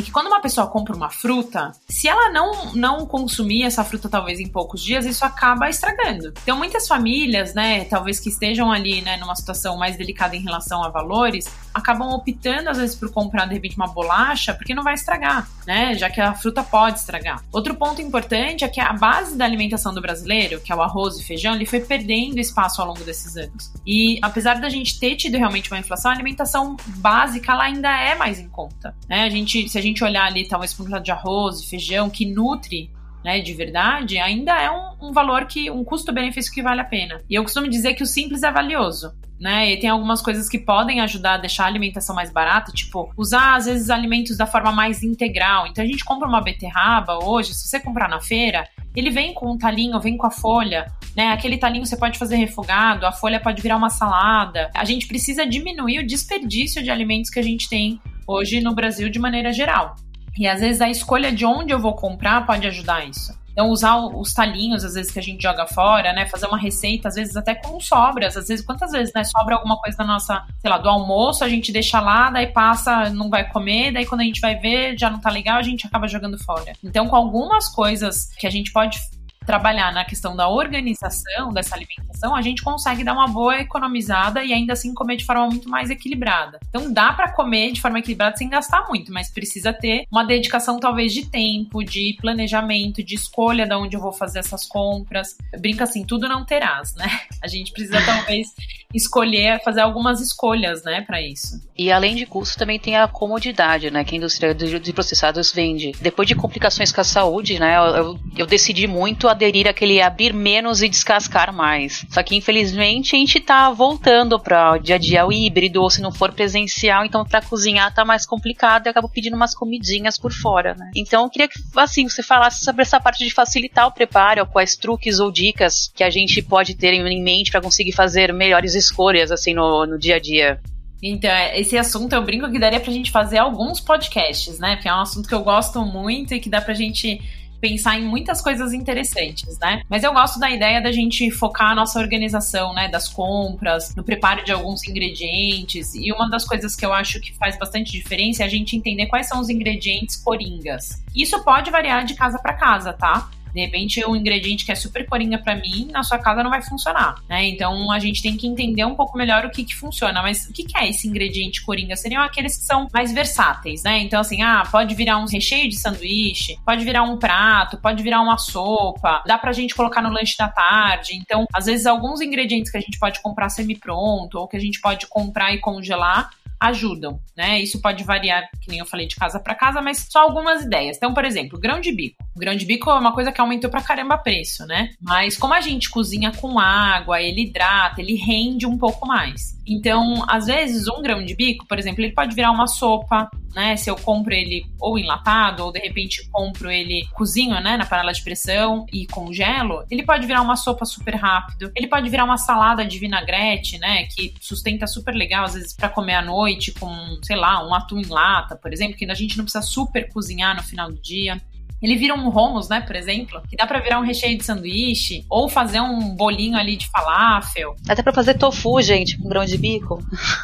é que quando uma pessoa compra uma fruta, se ela não, não consumir essa fruta talvez em poucos dias, isso acaba estragando. Então, muitas famílias, né, talvez que estejam ali, né, numa situação mais delicada em relação a valores, acabam optando às vezes por comprar de repente uma bolacha, porque não vai estragar, né, já que a fruta pode estragar. Outro ponto importante é que a base da alimentação do brasileiro, que é o arroz e feijão, ele foi perdendo espaço ao longo desses anos. E apesar da gente ter tido realmente uma inflação, a alimentação básica ela ainda é mais em conta, né? A gente, se a gente olhar ali, talvez para um de arroz feijão que nutre né, de verdade, ainda é um, um valor que, um custo-benefício que vale a pena. E eu costumo dizer que o simples é valioso. Né? E tem algumas coisas que podem ajudar a deixar a alimentação mais barata, tipo, usar às vezes alimentos da forma mais integral. Então a gente compra uma beterraba hoje, se você comprar na feira, ele vem com um talinho, vem com a folha, né? Aquele talinho você pode fazer refogado, a folha pode virar uma salada. A gente precisa diminuir o desperdício de alimentos que a gente tem hoje no Brasil de maneira geral. E às vezes a escolha de onde eu vou comprar pode ajudar isso. Então, usar os talinhos, às vezes, que a gente joga fora, né? Fazer uma receita, às vezes, até com sobras. Às vezes, quantas vezes, né? Sobra alguma coisa da nossa, sei lá, do almoço, a gente deixa lá, daí passa, não vai comer, daí quando a gente vai ver, já não tá legal, a gente acaba jogando fora. Então, com algumas coisas que a gente pode trabalhar na questão da organização dessa alimentação, a gente consegue dar uma boa economizada e ainda assim comer de forma muito mais equilibrada. Então dá para comer de forma equilibrada sem gastar muito, mas precisa ter uma dedicação talvez de tempo, de planejamento, de escolha de onde eu vou fazer essas compras. Brinca assim, tudo não terás, né? A gente precisa talvez escolher, fazer algumas escolhas, né, para isso. E além de custo, também tem a comodidade, né, que a indústria de processados vende. Depois de complicações com a saúde, né, eu, eu decidi muito aderir àquele abrir menos e descascar mais. Só que infelizmente a gente tá voltando para o dia a dia o híbrido, ou se não for presencial, então para cozinhar tá mais complicado e acabo pedindo umas comidinhas por fora, né. Então eu queria que, assim, você falasse sobre essa parte de facilitar o preparo, quais truques ou dicas que a gente pode ter em mente para conseguir fazer melhores escolhas, assim, no, no dia a dia. Então, é, esse assunto eu brinco que daria pra gente fazer alguns podcasts, né? Porque é um assunto que eu gosto muito e que dá pra gente pensar em muitas coisas interessantes, né? Mas eu gosto da ideia da gente focar a nossa organização, né, das compras, no preparo de alguns ingredientes. E uma das coisas que eu acho que faz bastante diferença é a gente entender quais são os ingredientes coringas. Isso pode variar de casa para casa, tá? De repente, um ingrediente que é super coringa para mim, na sua casa não vai funcionar, né? Então, a gente tem que entender um pouco melhor o que que funciona. Mas o que que é esse ingrediente coringa? Seriam aqueles que são mais versáteis, né? Então, assim, ah, pode virar um recheio de sanduíche, pode virar um prato, pode virar uma sopa, dá pra gente colocar no lanche da tarde. Então, às vezes, alguns ingredientes que a gente pode comprar semi-pronto ou que a gente pode comprar e congelar, ajudam, né? Isso pode variar, que nem eu falei, de casa para casa, mas só algumas ideias. Então, por exemplo, grão de bico. O grão de bico é uma coisa que aumentou pra caramba preço, né? Mas como a gente cozinha com água, ele hidrata, ele rende um pouco mais. Então, às vezes, um grão de bico, por exemplo, ele pode virar uma sopa, né? Se eu compro ele ou enlatado, ou de repente compro ele cozinho, né, na panela de pressão e congelo, ele pode virar uma sopa super rápido. Ele pode virar uma salada de vinagrete, né, que sustenta super legal às vezes para comer à noite com, sei lá, um atum em lata, por exemplo, que a gente não precisa super cozinhar no final do dia. Ele vira um hummus, né, por exemplo, que dá para virar um recheio de sanduíche ou fazer um bolinho ali de falafel. Até para fazer tofu, gente, com grão de bico.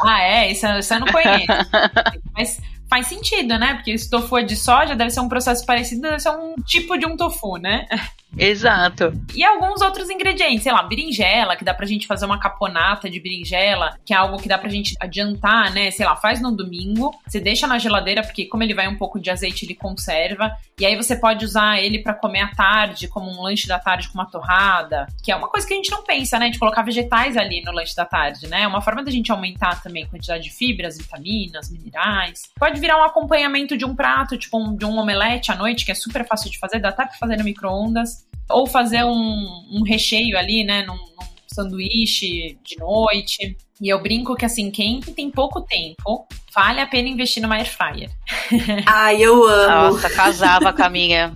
Ah, é, isso, isso eu não <laughs> conheço. Mas faz sentido, né? Porque se tofu é de soja, deve ser um processo parecido, deve ser um tipo de um tofu, né? Exato. E alguns outros ingredientes, sei lá, berinjela, que dá pra gente fazer uma caponata de berinjela, que é algo que dá pra gente adiantar, né? Sei lá, faz no domingo, você deixa na geladeira, porque como ele vai um pouco de azeite, ele conserva. E aí você pode usar ele para comer à tarde, como um lanche da tarde com uma torrada, que é uma coisa que a gente não pensa, né? De colocar vegetais ali no lanche da tarde, né? É uma forma da gente aumentar também a quantidade de fibras, vitaminas, minerais. Pode virar um acompanhamento de um prato, tipo um, de um omelete à noite, que é super fácil de fazer, dá até pra fazer no micro-ondas ou fazer um, um recheio ali, né, num, num sanduíche de noite. E eu brinco que assim, quem tem pouco tempo, vale a pena investir numa air fryer. <laughs> Ai, eu amo. Nossa, casava com a minha.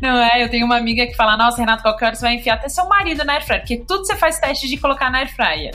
Não é? Eu tenho uma amiga que fala: Nossa, Renato, qualquer hora você vai enfiar até seu marido na air fryer, porque tudo você faz teste de colocar na air fryer.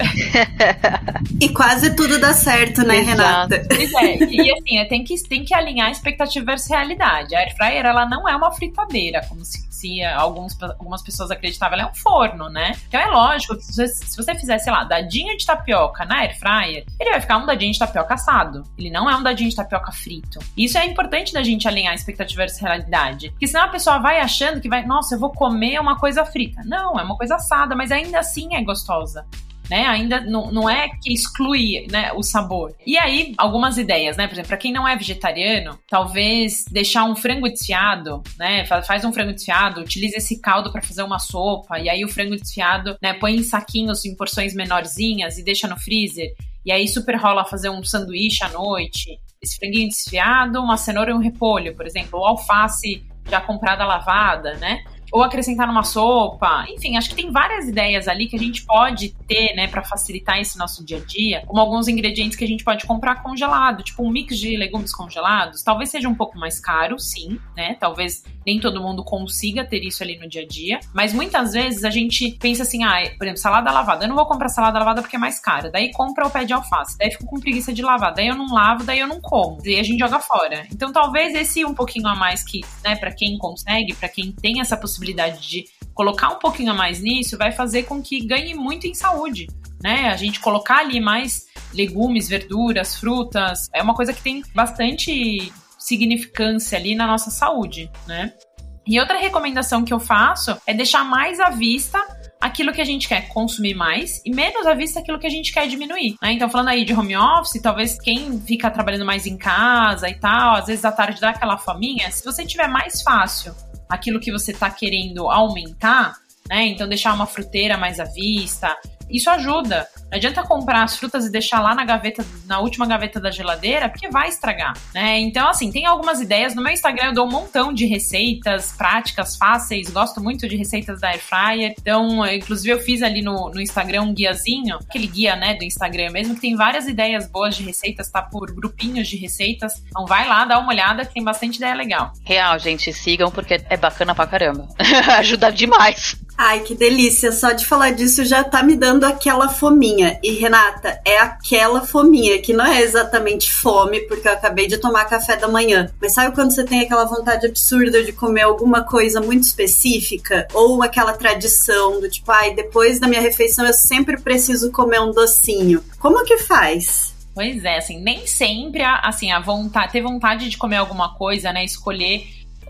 <laughs> e quase tudo dá certo, né, Exato. Renata? Pois é. E assim, é, tem que, tem que alinhar a expectativa versus realidade. A air fryer, ela não é uma fritadeira, como se se alguns, algumas pessoas acreditavam, ela é um forno, né? Então é lógico que se você, se você fizer, sei lá, dadinho de tapioca na air fryer, ele vai ficar um dadinho de tapioca assado. Ele não é um dadinho de tapioca frito. Isso é importante da gente alinhar a expectativa versus realidade. Porque senão a pessoa vai achando que vai, nossa, eu vou comer uma coisa frita. Não, é uma coisa assada, mas ainda assim é gostosa né? Ainda não, não é que exclui né, o sabor. E aí, algumas ideias, né? Por exemplo, para quem não é vegetariano, talvez deixar um frango desfiado, né? Faz um frango desfiado, utiliza esse caldo para fazer uma sopa, e aí o frango desfiado, né? Põe em saquinhos em porções menorzinhas e deixa no freezer. E aí super rola fazer um sanduíche à noite. Esse franguinho desfiado, uma cenoura e um repolho, por exemplo, ou alface já comprada lavada, né? Ou acrescentar numa sopa. Enfim, acho que tem várias ideias ali que a gente pode ter, né, para facilitar esse nosso dia a dia, como alguns ingredientes que a gente pode comprar congelado, tipo um mix de legumes congelados. Talvez seja um pouco mais caro, sim, né? Talvez nem todo mundo consiga ter isso ali no dia a dia, mas muitas vezes a gente pensa assim, ah, por exemplo, salada lavada. Eu não vou comprar salada lavada porque é mais cara. Daí compra o pé de alface. Daí fico com preguiça de lavar. Daí eu não lavo, daí eu não como. Daí a gente joga fora. Então talvez esse um pouquinho a mais que, né, para quem consegue, para quem tem essa possibilidade de colocar um pouquinho a mais nisso, vai fazer com que ganhe muito em saúde. Né? A gente colocar ali mais legumes, verduras, frutas, é uma coisa que tem bastante significância ali na nossa saúde, né? E outra recomendação que eu faço é deixar mais à vista aquilo que a gente quer consumir mais e menos à vista aquilo que a gente quer diminuir. Né? Então, falando aí de home office, talvez quem fica trabalhando mais em casa e tal, às vezes à tarde dá aquela fominha, se você tiver mais fácil aquilo que você está querendo aumentar, né? Então, deixar uma fruteira mais à vista, isso ajuda. Não adianta comprar as frutas e deixar lá na gaveta, na última gaveta da geladeira, porque vai estragar, né? Então, assim, tem algumas ideias. No meu Instagram eu dou um montão de receitas práticas, fáceis. Gosto muito de receitas da Air Fryer. Então, inclusive, eu fiz ali no, no Instagram um guiazinho, aquele guia, né, do Instagram mesmo, que tem várias ideias boas de receitas, tá por grupinhos de receitas. Então, vai lá, dá uma olhada, que tem bastante ideia legal. Real, gente, sigam, porque é bacana pra caramba. <laughs> Ajuda demais. Ai, que delícia. Só de falar disso já tá me dando aquela fominha. E, Renata, é aquela fominha que não é exatamente fome, porque eu acabei de tomar café da manhã. Mas sabe quando você tem aquela vontade absurda de comer alguma coisa muito específica? Ou aquela tradição do tipo, ai, depois da minha refeição eu sempre preciso comer um docinho. Como que faz? Pois é, assim, nem sempre, assim, a vontade, ter vontade de comer alguma coisa, né, escolher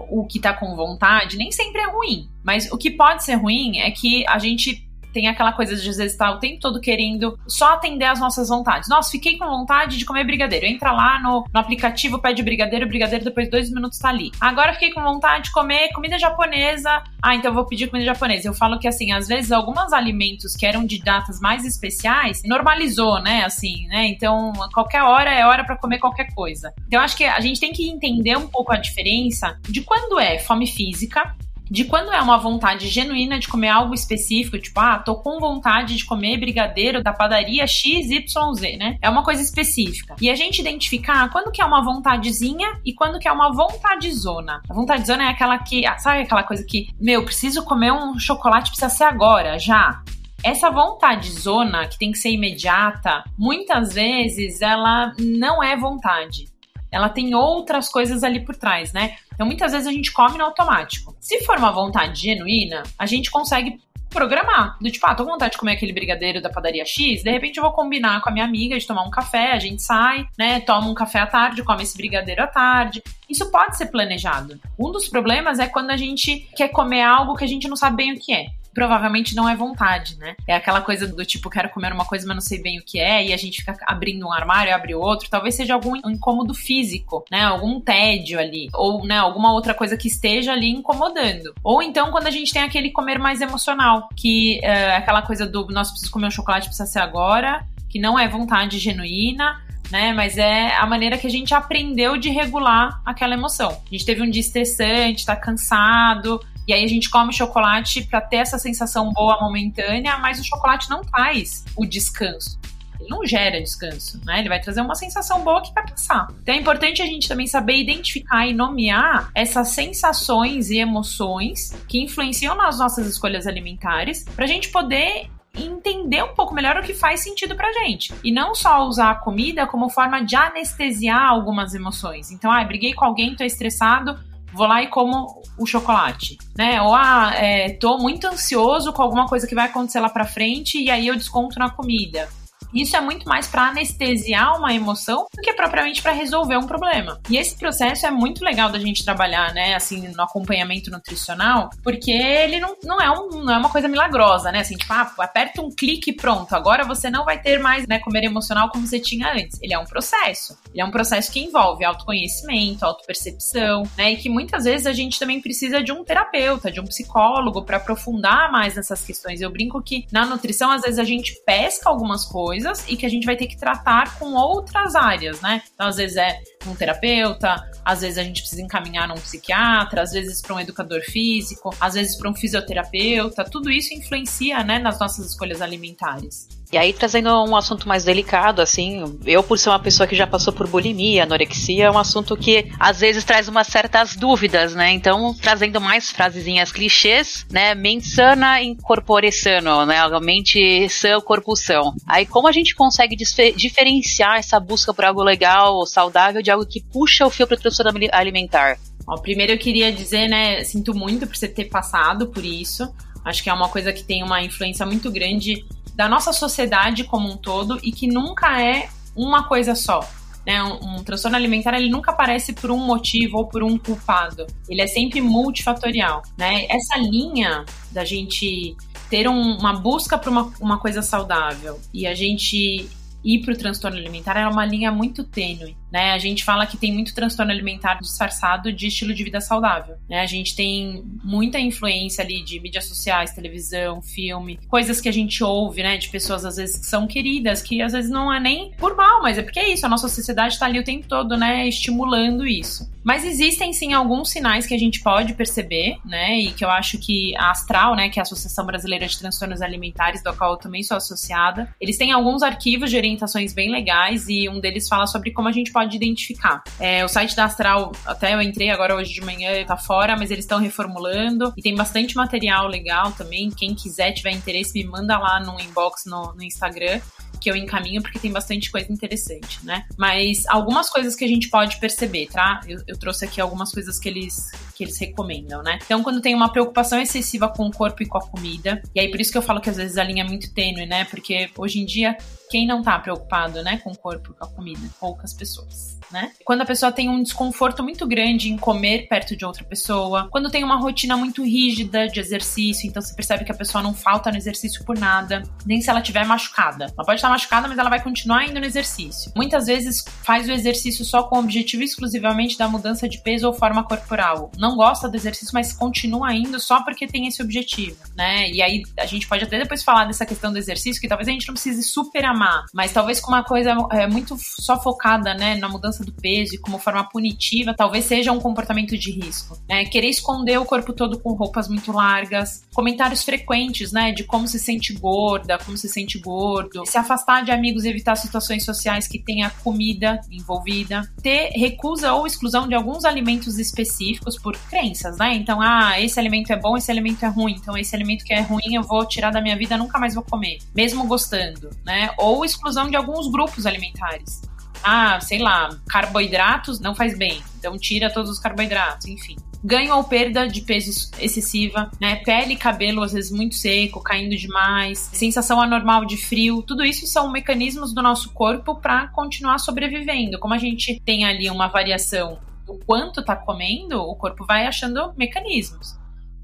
o que tá com vontade, nem sempre é ruim. Mas o que pode ser ruim é que a gente tem aquela coisa de às vezes estar tá o tempo todo querendo só atender às nossas vontades. Nossa, fiquei com vontade de comer brigadeiro. Entra lá no, no aplicativo, pede brigadeiro, brigadeiro depois de dois minutos tá ali. Agora fiquei com vontade de comer comida japonesa. Ah, então eu vou pedir comida japonesa. Eu falo que assim, às vezes alguns alimentos que eram de datas mais especiais normalizou, né? Assim, né? Então, qualquer hora é hora para comer qualquer coisa. Então, acho que a gente tem que entender um pouco a diferença de quando é fome física de quando é uma vontade genuína de comer algo específico, tipo, ah, tô com vontade de comer brigadeiro da padaria XYZ, né? É uma coisa específica. E a gente identificar quando que é uma vontadezinha e quando que é uma vontadezona. A vontadezona é aquela que, ah, sabe aquela coisa que, meu, preciso comer um chocolate, precisa ser agora, já. Essa vontadezona, que tem que ser imediata, muitas vezes ela não é vontade ela tem outras coisas ali por trás, né? Então muitas vezes a gente come no automático. Se for uma vontade genuína, a gente consegue programar. Do tipo, ah, tô com vontade de comer aquele brigadeiro da padaria X, de repente eu vou combinar com a minha amiga de tomar um café, a gente sai, né, toma um café à tarde, come esse brigadeiro à tarde. Isso pode ser planejado. Um dos problemas é quando a gente quer comer algo que a gente não sabe bem o que é provavelmente não é vontade, né? É aquela coisa do tipo, quero comer uma coisa, mas não sei bem o que é, e a gente fica abrindo um armário abre outro. Talvez seja algum incômodo físico, né? Algum tédio ali, ou né, alguma outra coisa que esteja ali incomodando. Ou então quando a gente tem aquele comer mais emocional, que é aquela coisa do nosso preciso comer um chocolate, precisa ser agora, que não é vontade genuína, né? Mas é a maneira que a gente aprendeu de regular aquela emoção. A gente teve um dia estressante, tá cansado, e aí a gente come chocolate para ter essa sensação boa momentânea, mas o chocolate não traz o descanso. Ele não gera descanso, né? Ele vai trazer uma sensação boa que vai passar. Então é importante a gente também saber identificar e nomear essas sensações e emoções que influenciam nas nossas escolhas alimentares, para a gente poder entender um pouco melhor o que faz sentido pra gente. E não só usar a comida como forma de anestesiar algumas emoções. Então, ah, briguei com alguém, tô estressado, vou lá e como o chocolate, né? Ou ah, é, tô muito ansioso com alguma coisa que vai acontecer lá para frente e aí eu desconto na comida. Isso é muito mais para anestesiar uma emoção do que propriamente para resolver um problema. E esse processo é muito legal da gente trabalhar, né, assim, no acompanhamento nutricional, porque ele não, não, é, um, não é uma coisa milagrosa, né? Assim, tipo, ah, aperta um clique e pronto. Agora você não vai ter mais, né, comer emocional como você tinha antes. Ele é um processo. Ele é um processo que envolve autoconhecimento, autopercepção, né? E que muitas vezes a gente também precisa de um terapeuta, de um psicólogo para aprofundar mais nessas questões. Eu brinco que na nutrição, às vezes a gente pesca algumas coisas coisas e que a gente vai ter que tratar com outras áreas, né? Então, às vezes é um terapeuta, às vezes a gente precisa encaminhar num psiquiatra, às vezes para um educador físico, às vezes para um fisioterapeuta. Tudo isso influencia, né, nas nossas escolhas alimentares. E aí, trazendo um assunto mais delicado, assim, eu, por ser uma pessoa que já passou por bulimia, anorexia, é um assunto que às vezes traz umas certas dúvidas, né? Então, trazendo mais frasezinhas clichês, né? Mente sana, incorpore sano, né? Mente sã, corpo são. Aí, como a gente consegue diferenciar essa busca por algo legal, saudável, de algo que puxa o fio para o transtorno alimentar? Primeiro eu queria dizer, né, sinto muito por você ter passado por isso. Acho que é uma coisa que tem uma influência muito grande da nossa sociedade como um todo e que nunca é uma coisa só. Né? Um, um, transtorno alimentar ele nunca aparece por um motivo ou por um culpado. Ele é sempre multifatorial. Né? Essa linha da gente ter um, uma busca por uma, uma coisa saudável e a gente ir para o transtorno alimentar é uma linha muito tênue. Né? A gente fala que tem muito transtorno alimentar disfarçado de estilo de vida saudável. Né? A gente tem muita influência ali de mídias sociais, televisão, filme, coisas que a gente ouve, né, de pessoas às vezes que são queridas, que às vezes não é nem por mal, mas é porque é isso, a nossa sociedade está ali o tempo todo, né, estimulando isso. Mas existem sim alguns sinais que a gente pode perceber, né, e que eu acho que a Astral, né, que é a Associação Brasileira de Transtornos Alimentares, do qual eu também sou associada, eles têm alguns arquivos de orientações bem legais e um deles fala sobre como a gente pode identificar. É, o site da Astral, até eu entrei agora hoje de manhã, tá fora, mas eles estão reformulando e tem bastante material legal também. Quem quiser, tiver interesse, me manda lá no inbox no, no Instagram que eu encaminho, porque tem bastante coisa interessante, né? Mas algumas coisas que a gente pode perceber, tá? Eu, eu, trouxe aqui algumas coisas que eles, que eles recomendam, né? Então, quando tem uma preocupação excessiva com o corpo e com a comida, e aí por isso que eu falo que às vezes a linha é muito tênue, né? Porque hoje em dia quem não tá preocupado, né, com o corpo, com a comida? Poucas pessoas, né? Quando a pessoa tem um desconforto muito grande em comer perto de outra pessoa, quando tem uma rotina muito rígida de exercício, então você percebe que a pessoa não falta no exercício por nada, nem se ela tiver machucada. Ela pode estar machucada, mas ela vai continuar indo no exercício. Muitas vezes faz o exercício só com o objetivo exclusivamente da mudança de peso ou forma corporal. Não gosta do exercício, mas continua indo só porque tem esse objetivo, né? E aí a gente pode até depois falar dessa questão do exercício, que talvez a gente não precise superar mas talvez com uma coisa é, muito só focada, né, na mudança do peso e como forma punitiva, talvez seja um comportamento de risco, né? Querer esconder o corpo todo com roupas muito largas, comentários frequentes, né, de como se sente gorda, como se sente gordo, se afastar de amigos e evitar situações sociais que tenha comida envolvida, ter recusa ou exclusão de alguns alimentos específicos por crenças, né? Então, ah, esse alimento é bom, esse alimento é ruim, então esse alimento que é ruim eu vou tirar da minha vida, nunca mais vou comer, mesmo gostando, né? ou exclusão de alguns grupos alimentares. Ah, sei lá, carboidratos não faz bem, então tira todos os carboidratos, enfim. Ganho ou perda de peso excessiva, né? Pele e cabelo às vezes muito seco, caindo demais, sensação anormal de frio, tudo isso são mecanismos do nosso corpo para continuar sobrevivendo. Como a gente tem ali uma variação do quanto tá comendo, o corpo vai achando mecanismos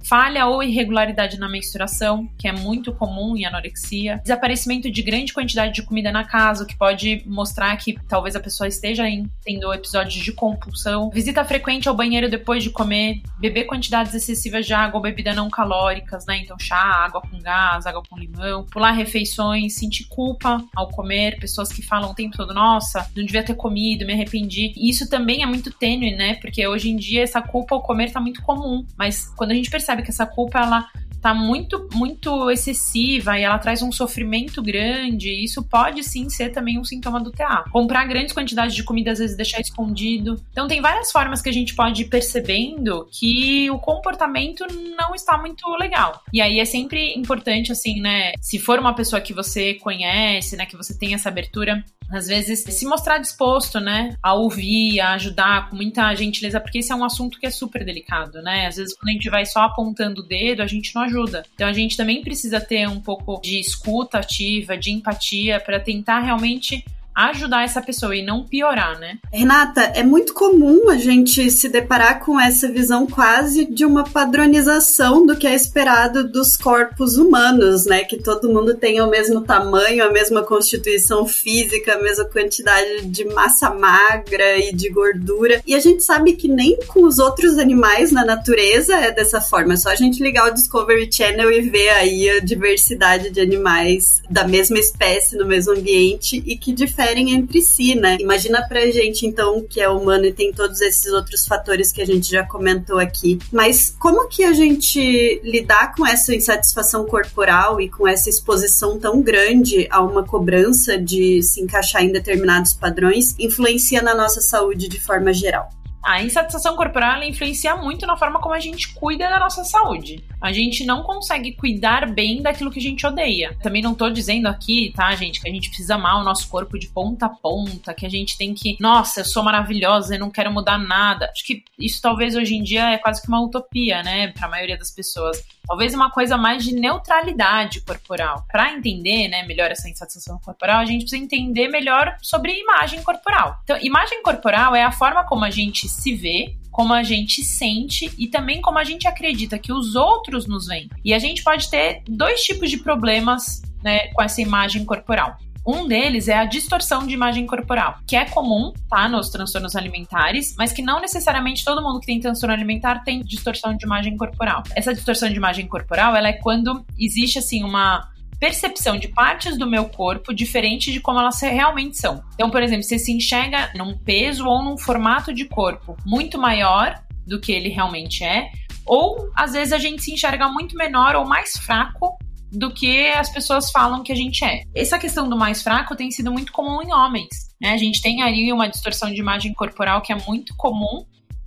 falha ou irregularidade na menstruação, que é muito comum em anorexia, desaparecimento de grande quantidade de comida na casa, o que pode mostrar que talvez a pessoa esteja tendo episódios de compulsão, visita frequente ao banheiro depois de comer, beber quantidades excessivas de água ou bebida não calóricas, né? Então chá, água com gás, água com limão, pular refeições, sentir culpa ao comer, pessoas que falam o tempo todo, nossa, não devia ter comido, me arrependi. E isso também é muito tênue, né? Porque hoje em dia essa culpa ao comer tá muito comum, mas quando a gente percebe percebe que essa culpa ela tá muito muito excessiva e ela traz um sofrimento grande, isso pode sim ser também um sintoma do TA. Comprar grandes quantidades de comida às vezes deixar escondido. Então tem várias formas que a gente pode ir percebendo que o comportamento não está muito legal. E aí é sempre importante assim, né, se for uma pessoa que você conhece, né, que você tem essa abertura, às vezes se mostrar disposto, né, a ouvir, a ajudar com muita gentileza, porque esse é um assunto que é super delicado, né? Às vezes quando a gente vai só apontando o dedo, a gente não ajuda. Então a gente também precisa ter um pouco de escuta ativa, de empatia para tentar realmente ajudar essa pessoa e não piorar, né? Renata, é muito comum a gente se deparar com essa visão quase de uma padronização do que é esperado dos corpos humanos, né? Que todo mundo tenha o mesmo tamanho, a mesma constituição física, a mesma quantidade de massa magra e de gordura. E a gente sabe que nem com os outros animais na natureza é dessa forma. É só a gente ligar o Discovery Channel e ver aí a diversidade de animais da mesma espécie no mesmo ambiente e que difere diferem entre si, né? Imagina pra gente, então, que é humano e tem todos esses outros fatores que a gente já comentou aqui. Mas como que a gente lidar com essa insatisfação corporal e com essa exposição tão grande a uma cobrança de se encaixar em determinados padrões influencia na nossa saúde de forma geral? A insatisfação corporal influencia muito na forma como a gente cuida da nossa saúde. A gente não consegue cuidar bem daquilo que a gente odeia. Também não tô dizendo aqui, tá, gente, que a gente precisa amar o nosso corpo de ponta a ponta, que a gente tem que, nossa, eu sou maravilhosa e não quero mudar nada. Acho que isso talvez hoje em dia é quase que uma utopia, né, para a maioria das pessoas. Talvez uma coisa mais de neutralidade corporal. Para entender, né, melhor essa insatisfação corporal, a gente precisa entender melhor sobre imagem corporal. Então, imagem corporal é a forma como a gente se vê, como a gente sente e também como a gente acredita que os outros nos veem. E a gente pode ter dois tipos de problemas né, com essa imagem corporal. Um deles é a distorção de imagem corporal, que é comum, tá, nos transtornos alimentares, mas que não necessariamente todo mundo que tem transtorno alimentar tem distorção de imagem corporal. Essa distorção de imagem corporal, ela é quando existe assim uma percepção de partes do meu corpo diferente de como elas realmente são. Então, por exemplo, você se enxerga num peso ou num formato de corpo muito maior do que ele realmente é, ou às vezes a gente se enxerga muito menor ou mais fraco do que as pessoas falam que a gente é. Essa questão do mais fraco tem sido muito comum em homens. Né? A gente tem aí uma distorção de imagem corporal que é muito comum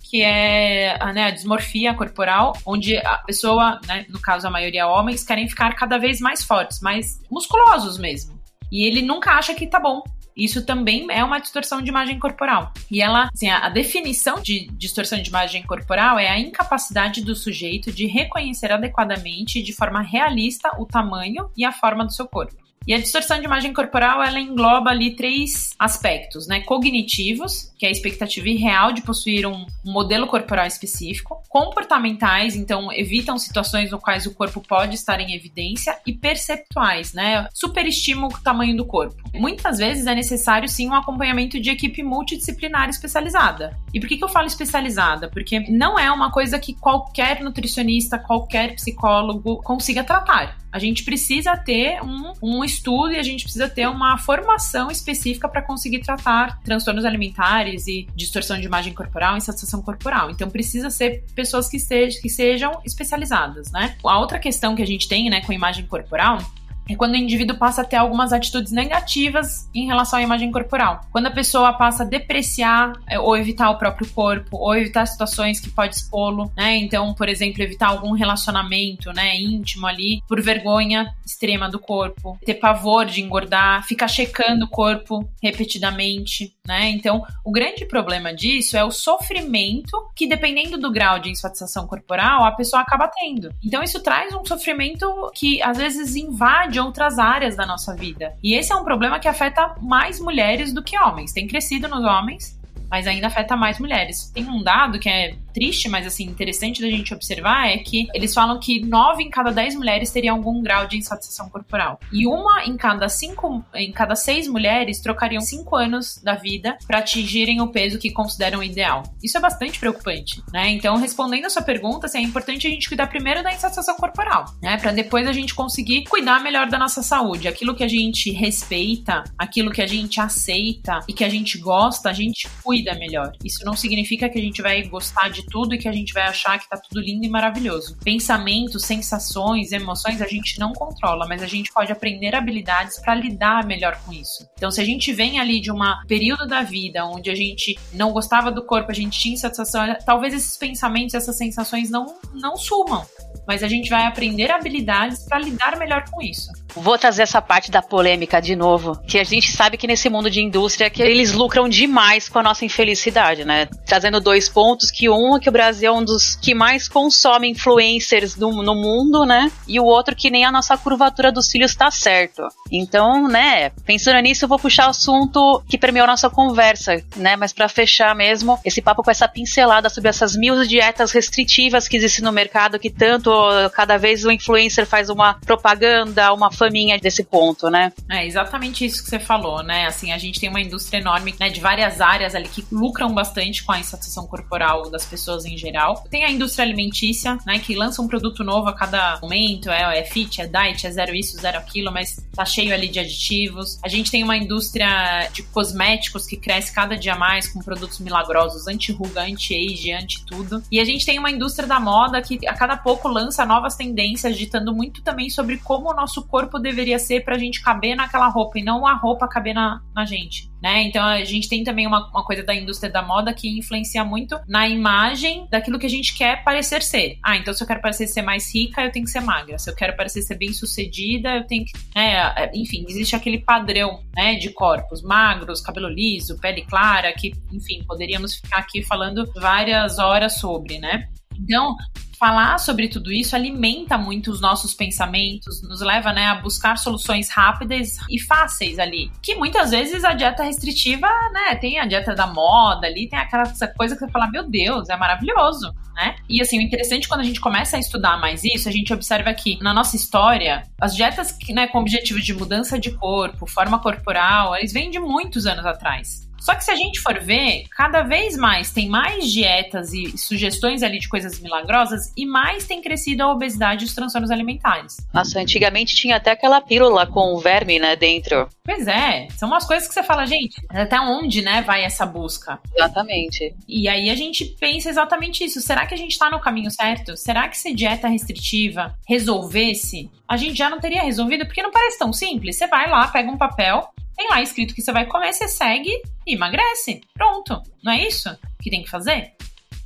que é a, né, a dismorfia corporal, onde a pessoa, né, no caso a maioria homens, querem ficar cada vez mais fortes, mais musculosos mesmo. E ele nunca acha que tá bom. Isso também é uma distorção de imagem corporal. E ela, assim, a, a definição de distorção de imagem corporal é a incapacidade do sujeito de reconhecer adequadamente e de forma realista o tamanho e a forma do seu corpo. E a distorção de imagem corporal, ela engloba ali três aspectos, né? Cognitivos, que é a expectativa irreal de possuir um, modelo corporal específico. Comportamentais, então evitam situações no quais o corpo pode estar em evidência. E perceptuais, né? Superestimam o tamanho do corpo. Muitas vezes é necessário, sim, um acompanhamento de equipe multidisciplinar especializada. E por que, que eu falo especializada? Porque não é uma coisa que qualquer nutricionista, qualquer psicólogo consiga tratar. A gente precisa ter um, um estudo e a gente precisa ter uma formação específica para conseguir tratar transtornos alimentares e distorção de imagem corporal e insatisfação corporal. Então precisa ser pessoas que, sejam, que sejam especializadas, né? A outra questão que a gente tem, né, com imagem corporal é quando o indivíduo passa a ter algumas atitudes negativas em relação à imagem corporal. Quando a pessoa passa a depreciar é, ou evitar o próprio corpo, ou evitar situações que pode expô-lo, né? Então, por exemplo, evitar algum relacionamento, né, íntimo ali, por vergonha extrema do corpo, ter pavor de engordar, ficar checando o corpo repetidamente, né? Então, o grande problema disso é o sofrimento que, dependendo do grau de insatisfação corporal, a pessoa acaba tendo. Então, isso traz um sofrimento que às vezes invade de outras áreas da nossa vida. E esse é um problema que afeta mais mulheres do que homens. Tem crescido nos homens, mas ainda afeta mais mulheres. Tem um dado que é triste, mas assim, interessante da gente observar é que eles falam que 9 em cada 10 mulheres teriam algum grau de insatisfação corporal. E uma em cada cinco, em cada seis mulheres trocariam 5 anos da vida para atingirem o peso que consideram ideal. Isso é bastante preocupante, né? Então, respondendo a sua pergunta, assim, é importante a gente cuidar primeiro da insatisfação corporal, né? Para depois a gente conseguir cuidar melhor da nossa saúde. Aquilo que a gente respeita, aquilo que a gente aceita e que a gente gosta, a gente cuida melhor. Isso não significa que a gente vai gostar de tudo e que a gente vai achar que tá tudo lindo e maravilhoso. Pensamentos, sensações, emoções a gente não controla, mas a gente pode aprender habilidades para lidar melhor com isso. Então, se a gente vem ali de um período da vida onde a gente não gostava do corpo, a gente tinha insatisfação, talvez esses pensamentos, essas sensações não, não sumam mas a gente vai aprender habilidades para lidar melhor com isso. Vou trazer essa parte da polêmica de novo, que a gente sabe que nesse mundo de indústria que eles lucram demais com a nossa infelicidade, né? Trazendo dois pontos, que um é que o Brasil é um dos que mais consome influencers no, no mundo, né? E o outro que nem a nossa curvatura dos cílios está certo. Então, né, pensando nisso, eu vou puxar o assunto que permeou a nossa conversa, né? Mas para fechar mesmo, esse papo com essa pincelada sobre essas mil dietas restritivas que existem no mercado, que tanto cada vez o influencer faz uma propaganda, uma faminha desse ponto, né? É exatamente isso que você falou, né? Assim, a gente tem uma indústria enorme, né, de várias áreas ali que lucram bastante com a insatisfação corporal das pessoas em geral. Tem a indústria alimentícia, né, que lança um produto novo a cada momento, é, é fit, é diet, é zero isso, zero aquilo, mas tá cheio ali de aditivos. A gente tem uma indústria de cosméticos que cresce cada dia mais com produtos milagrosos, anti-ruga, anti-age, anti-tudo. E a gente tem uma indústria da moda que a cada pouco lança novas tendências, ditando muito também sobre como o nosso corpo deveria ser pra gente caber naquela roupa e não a roupa caber na, na gente. Né? Então a gente tem também uma, uma coisa da indústria da moda que influencia muito na imagem daquilo que a gente quer parecer ser. Ah, então se eu quero parecer ser mais rica, eu tenho que ser magra. Se eu quero parecer ser bem sucedida, eu tenho que. Né? Enfim, existe aquele padrão né, de corpos magros, cabelo liso, pele clara, que, enfim, poderíamos ficar aqui falando várias horas sobre, né? Então, falar sobre tudo isso alimenta muito os nossos pensamentos, nos leva né, a buscar soluções rápidas e fáceis ali. Que muitas vezes a dieta restritiva, né, tem a dieta da moda ali, tem aquela coisa que você fala, meu Deus, é maravilhoso. Né? E assim, o interessante quando a gente começa a estudar mais isso, a gente observa que na nossa história, as dietas né, com objetivo de mudança de corpo, forma corporal, eles vêm de muitos anos atrás. Só que se a gente for ver, cada vez mais tem mais dietas e sugestões ali de coisas milagrosas e mais tem crescido a obesidade e os transtornos alimentares. Nossa, antigamente tinha até aquela pílula com verme, né, dentro. Pois é, são umas coisas que você fala, gente, até onde, né, vai essa busca? Exatamente. E aí a gente pensa exatamente isso. Será que a gente tá no caminho certo? Será que se dieta restritiva resolvesse, a gente já não teria resolvido? Porque não parece tão simples. Você vai lá, pega um papel, tem lá escrito que você vai comer, você segue e emagrece. Pronto. Não é isso que tem que fazer?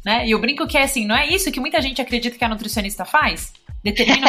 Né? E eu brinco que é assim, não é isso que muita gente acredita que a nutricionista faz? Determina.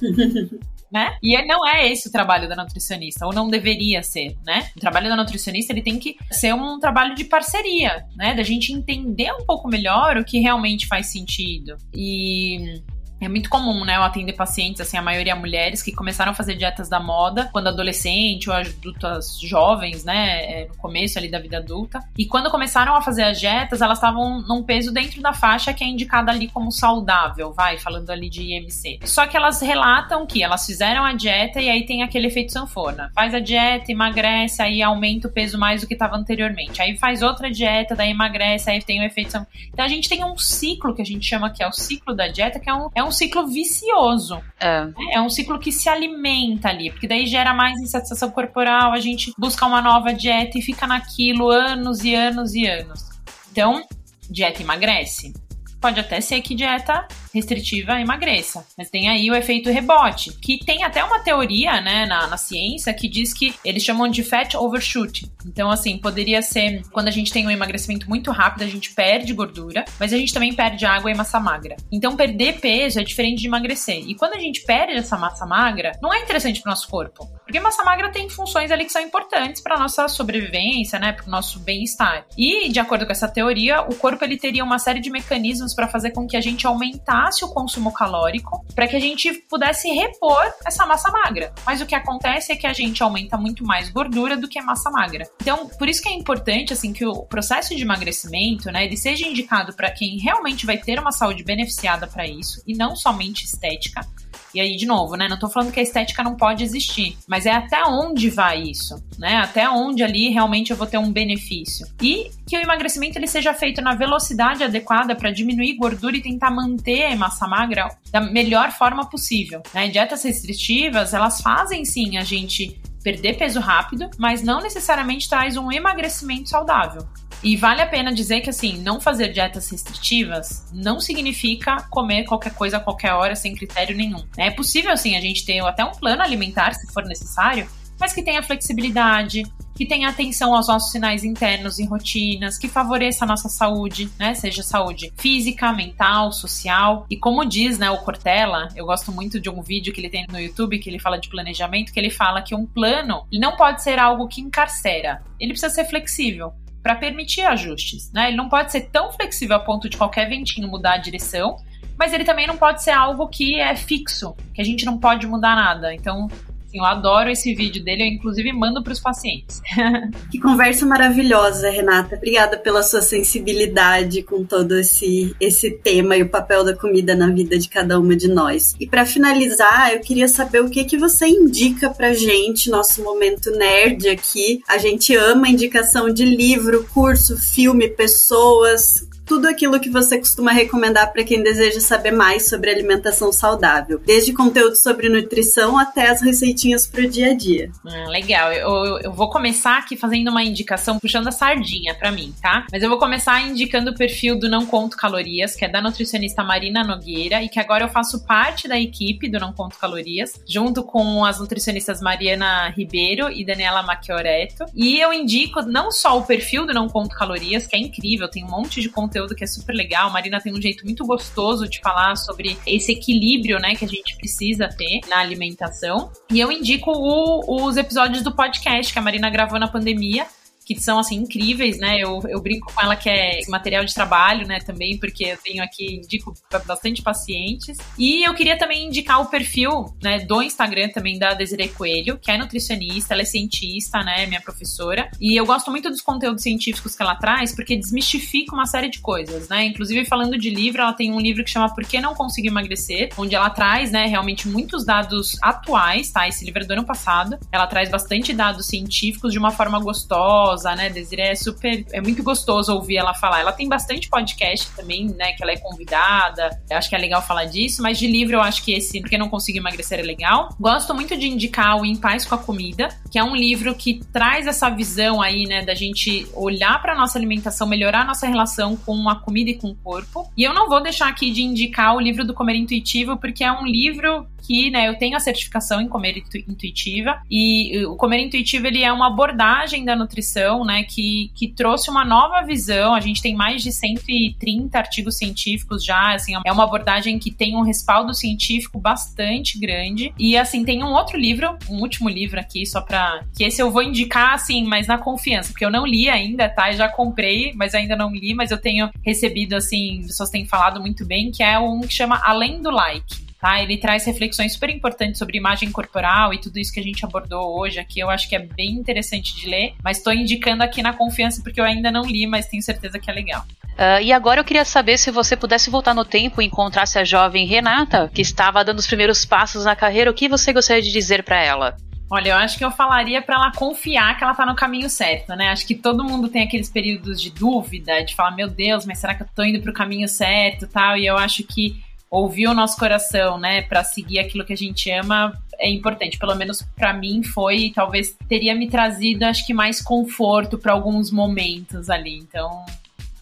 <laughs> né? E não é esse o trabalho da nutricionista, ou não deveria ser, né? O trabalho da nutricionista ele tem que ser um trabalho de parceria, né? Da gente entender um pouco melhor o que realmente faz sentido. E é muito comum, né, eu atender pacientes, assim, a maioria mulheres que começaram a fazer dietas da moda quando adolescente ou adultas jovens, né, é, no começo ali da vida adulta. E quando começaram a fazer as dietas, elas estavam num peso dentro da faixa que é indicada ali como saudável, vai, falando ali de IMC. Só que elas relatam que elas fizeram a dieta e aí tem aquele efeito sanfona. Faz a dieta, emagrece, aí aumenta o peso mais do que estava anteriormente. Aí faz outra dieta, daí emagrece, aí tem o efeito sanfona. Então a gente tem um ciclo que a gente chama que é o ciclo da dieta, que é um, é um ciclo vicioso. É. é um ciclo que se alimenta ali, porque daí gera mais insatisfação corporal, a gente busca uma nova dieta e fica naquilo anos e anos e anos. Então, dieta emagrece? Pode até ser que dieta restritiva emagreça. Mas tem aí o efeito rebote, que tem até uma teoria, né, na, na ciência que diz que eles chamam de fat overshoot. Então, assim, poderia ser quando a gente tem um emagrecimento muito rápido, a gente perde gordura, mas a gente também perde água e massa magra. Então, perder peso é diferente de emagrecer. E quando a gente perde essa massa magra, não é interessante para o nosso corpo. Porque massa magra tem funções ali que são importantes para nossa sobrevivência, né, para o nosso bem-estar. E, de acordo com essa teoria, o corpo ele teria uma série de mecanismos para fazer com que a gente aumentasse aumentasse o consumo calórico para que a gente pudesse repor essa massa magra. Mas o que acontece é que a gente aumenta muito mais gordura do que massa magra. Então, por isso que é importante assim que o processo de emagrecimento, né, ele seja indicado para quem realmente vai ter uma saúde beneficiada para isso e não somente estética. E aí, de novo, né? Não tô falando que a estética não pode existir, mas é até onde vai isso, né? Até onde ali realmente eu vou ter um benefício. E que o emagrecimento ele seja feito na velocidade adequada para diminuir gordura e tentar manter a massa magra da melhor forma possível. Né? Dietas restritivas, elas fazem sim a gente perder peso rápido, mas não necessariamente traz um emagrecimento saudável. E vale a pena dizer que, assim, não fazer dietas restritivas não significa comer qualquer coisa a qualquer hora sem critério nenhum. É possível, assim, a gente ter até um plano alimentar, se for necessário, mas que tenha flexibilidade, que tenha atenção aos nossos sinais internos e rotinas, que favoreça a nossa saúde, né? Seja saúde física, mental, social. E como diz, né, o Cortella, eu gosto muito de um vídeo que ele tem no YouTube que ele fala de planejamento, que ele fala que um plano não pode ser algo que encarcera. Ele precisa ser flexível para permitir ajustes, né? Ele não pode ser tão flexível a ponto de qualquer ventinho mudar a direção, mas ele também não pode ser algo que é fixo, que a gente não pode mudar nada. Então, Assim, eu adoro esse vídeo dele, eu inclusive mando para os pacientes. <laughs> que conversa maravilhosa, Renata. Obrigada pela sua sensibilidade com todo esse, esse tema e o papel da comida na vida de cada uma de nós. E para finalizar, eu queria saber o que que você indica pra gente, nosso momento nerd aqui. A gente ama indicação de livro, curso, filme, pessoas tudo aquilo que você costuma recomendar para quem deseja saber mais sobre alimentação saudável, desde conteúdo sobre nutrição até as receitinhas para o dia a dia. Ah, legal, eu, eu vou começar aqui fazendo uma indicação, puxando a sardinha para mim, tá? Mas eu vou começar indicando o perfil do Não Conto Calorias, que é da nutricionista Marina Nogueira e que agora eu faço parte da equipe do Não Conto Calorias, junto com as nutricionistas Mariana Ribeiro e Daniela Macchioretto. E eu indico não só o perfil do Não Conto Calorias, que é incrível, tem um monte de conteúdo que é super legal. Marina tem um jeito muito gostoso de falar sobre esse equilíbrio, né, que a gente precisa ter na alimentação. E eu indico o, os episódios do podcast que a Marina gravou na pandemia que são assim incríveis, né? Eu, eu brinco com ela que é material de trabalho, né? Também, porque eu tenho aqui, indico bastante pacientes. E eu queria também indicar o perfil né, do Instagram também da Desiree Coelho, que é nutricionista, ela é cientista, né? Minha professora. E eu gosto muito dos conteúdos científicos que ela traz, porque desmistifica uma série de coisas, né? Inclusive, falando de livro, ela tem um livro que chama Por que Não Conseguir Emagrecer, onde ela traz, né, realmente muitos dados atuais, tá? Esse livro é do ano passado. Ela traz bastante dados científicos de uma forma gostosa maravilhosa, né? Desiree é super. É muito gostoso ouvir ela falar. Ela tem bastante podcast também, né? Que ela é convidada. Eu acho que é legal falar disso, mas de livro eu acho que esse, porque não consigo emagrecer, é legal. Gosto muito de indicar o Em Paz com a Comida, que é um livro que traz essa visão aí, né? Da gente olhar para nossa alimentação, melhorar nossa relação com a comida e com o corpo. E eu não vou deixar aqui de indicar o livro do Comer Intuitivo, porque é um livro que, né, eu tenho a certificação em comer intuitiva e o comer intuitivo ele é uma abordagem da nutrição, né, que, que trouxe uma nova visão. A gente tem mais de 130 artigos científicos já, assim, é uma abordagem que tem um respaldo científico bastante grande. E assim, tem um outro livro, um último livro aqui só para que esse eu vou indicar assim, mas na confiança, porque eu não li ainda, tá? Eu já comprei, mas ainda não li, mas eu tenho recebido assim, pessoas têm falado muito bem, que é um que chama Além do Like tá? Ele traz reflexões super importantes sobre imagem corporal e tudo isso que a gente abordou hoje aqui. Eu acho que é bem interessante de ler, mas estou indicando aqui na confiança porque eu ainda não li, mas tenho certeza que é legal. Uh, e agora eu queria saber se você pudesse voltar no tempo e encontrasse a jovem Renata, que estava dando os primeiros passos na carreira, o que você gostaria de dizer para ela? Olha, eu acho que eu falaria para ela confiar que ela tá no caminho certo, né? Acho que todo mundo tem aqueles períodos de dúvida, de falar, meu Deus, mas será que eu tô indo pro caminho certo, tal? E eu acho que ouvir o nosso coração, né, para seguir aquilo que a gente ama é importante. Pelo menos para mim foi, talvez teria me trazido, acho que mais conforto para alguns momentos ali. Então,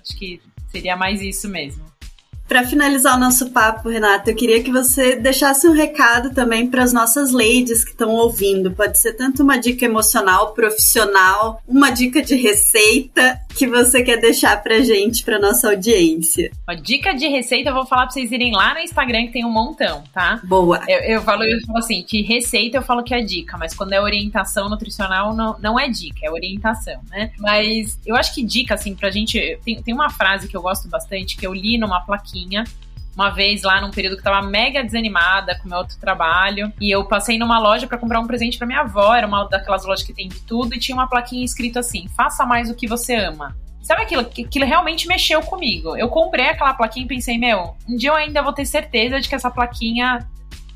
acho que seria mais isso mesmo. Para finalizar o nosso papo, Renata, eu queria que você deixasse um recado também para as nossas ladies que estão ouvindo. Pode ser tanto uma dica emocional, profissional, uma dica de receita que você quer deixar pra gente, pra nossa audiência. Uma dica de receita, eu vou falar pra vocês irem lá no Instagram que tem um montão, tá? Boa. Eu, eu falo, eu falo assim, de receita eu falo que é dica, mas quando é orientação nutricional não, não é dica, é orientação, né? Mas eu acho que dica, assim, pra gente. Tem, tem uma frase que eu gosto bastante, que eu li numa plaquinha uma vez lá num período que tava mega desanimada com meu outro trabalho. E eu passei numa loja para comprar um presente para minha avó. Era uma daquelas lojas que tem de tudo. E tinha uma plaquinha escrito assim: faça mais o que você ama. Sabe aquilo? Aquilo realmente mexeu comigo. Eu comprei aquela plaquinha e pensei, meu, um dia eu ainda vou ter certeza de que essa plaquinha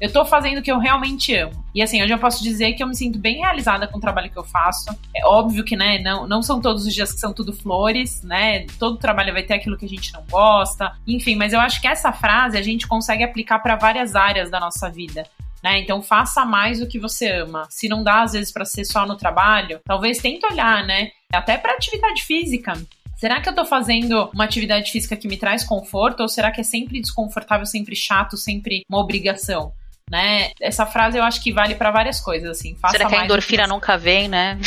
eu tô fazendo o que eu realmente amo. E assim, hoje eu posso dizer que eu me sinto bem realizada com o trabalho que eu faço. É óbvio que, né, não, não são todos os dias que são tudo flores, né? Todo trabalho vai ter aquilo que a gente não gosta. Enfim, mas eu acho que essa frase a gente consegue aplicar para várias áreas da nossa vida. Né? Então faça mais o que você ama. Se não dá às vezes para ser só no trabalho, talvez tente olhar, né? Até para atividade física. Será que eu tô fazendo uma atividade física que me traz conforto ou será que é sempre desconfortável, sempre chato, sempre uma obrigação? Né? Essa frase eu acho que vale para várias coisas, assim. Faça Será que a endorfina que nunca vem, né?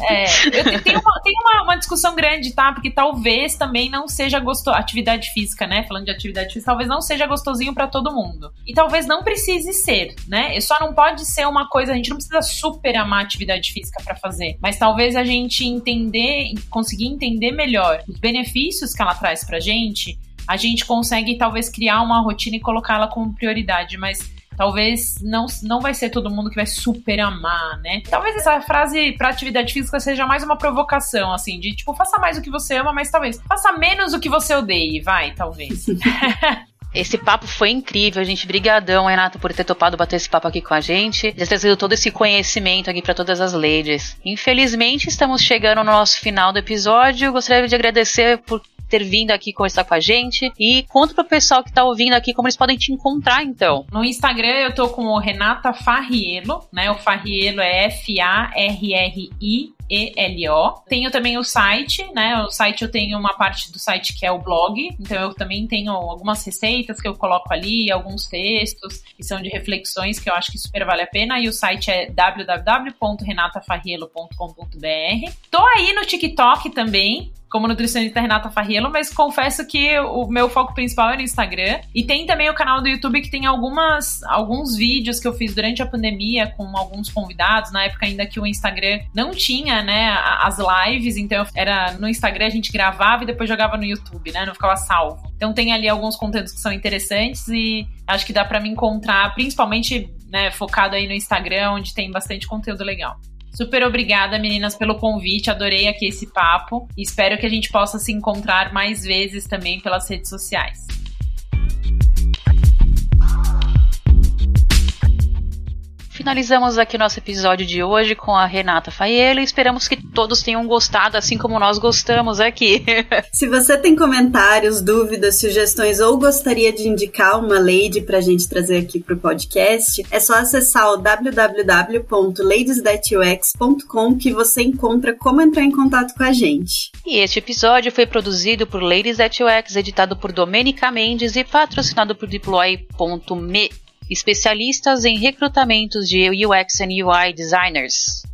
É, eu tenho, uma, uma, uma, discussão grande, tá? Porque talvez também não seja gostoso. Atividade física, né? Falando de atividade física, talvez não seja gostosinho para todo mundo. E talvez não precise ser, né? Só não pode ser uma coisa, a gente não precisa super amar atividade física para fazer. Mas talvez a gente entender, conseguir entender melhor os benefícios que ela traz pra gente, a gente consegue talvez criar uma rotina e colocá-la como prioridade. Mas talvez não, não vai ser todo mundo que vai super amar, né? Talvez essa frase pra atividade física seja mais uma provocação, assim, de tipo, faça mais o que você ama, mas talvez faça menos o que você odeie, vai, talvez. <laughs> Esse papo foi incrível, gente. Brigadão, Renato, por ter topado bater esse papo aqui com a gente. De trazido todo esse conhecimento aqui para todas as ladies. Infelizmente, estamos chegando no nosso final do episódio. Gostaria de agradecer por ter vindo aqui conversar com a gente. E conta pro pessoal que tá ouvindo aqui como eles podem te encontrar, então. No Instagram eu tô com o Renata Farrielo, né? O Farrielo é F-A-R-R-I e-L-O. Tenho também o site, né? O site eu tenho uma parte do site que é o blog, então eu também tenho algumas receitas que eu coloco ali, alguns textos que são de reflexões que eu acho que super vale a pena. E o site é www.renatafarrielo.com.br. Tô aí no TikTok também, como nutricionista Renata Farrielo, mas confesso que o meu foco principal é no Instagram. E tem também o canal do YouTube que tem algumas, alguns vídeos que eu fiz durante a pandemia com alguns convidados, na época ainda que o Instagram não tinha, né, as lives, então era no Instagram a gente gravava e depois jogava no YouTube, né, não ficava salvo. Então tem ali alguns conteúdos que são interessantes e acho que dá para me encontrar, principalmente, né, focado aí no Instagram, onde tem bastante conteúdo legal. Super obrigada, meninas, pelo convite. Adorei aqui esse papo. Espero que a gente possa se encontrar mais vezes também pelas redes sociais. Finalizamos aqui nosso episódio de hoje com a Renata Faiello e esperamos que todos tenham gostado, assim como nós gostamos aqui. <laughs> Se você tem comentários, dúvidas, sugestões ou gostaria de indicar uma lady para a gente trazer aqui para o podcast, é só acessar o www.ladysthatux.com que você encontra como entrar em contato com a gente. E este episódio foi produzido por Ladies That UX, editado por Domenica Mendes e patrocinado por Deploy.me especialistas em recrutamentos de UX e UI designers.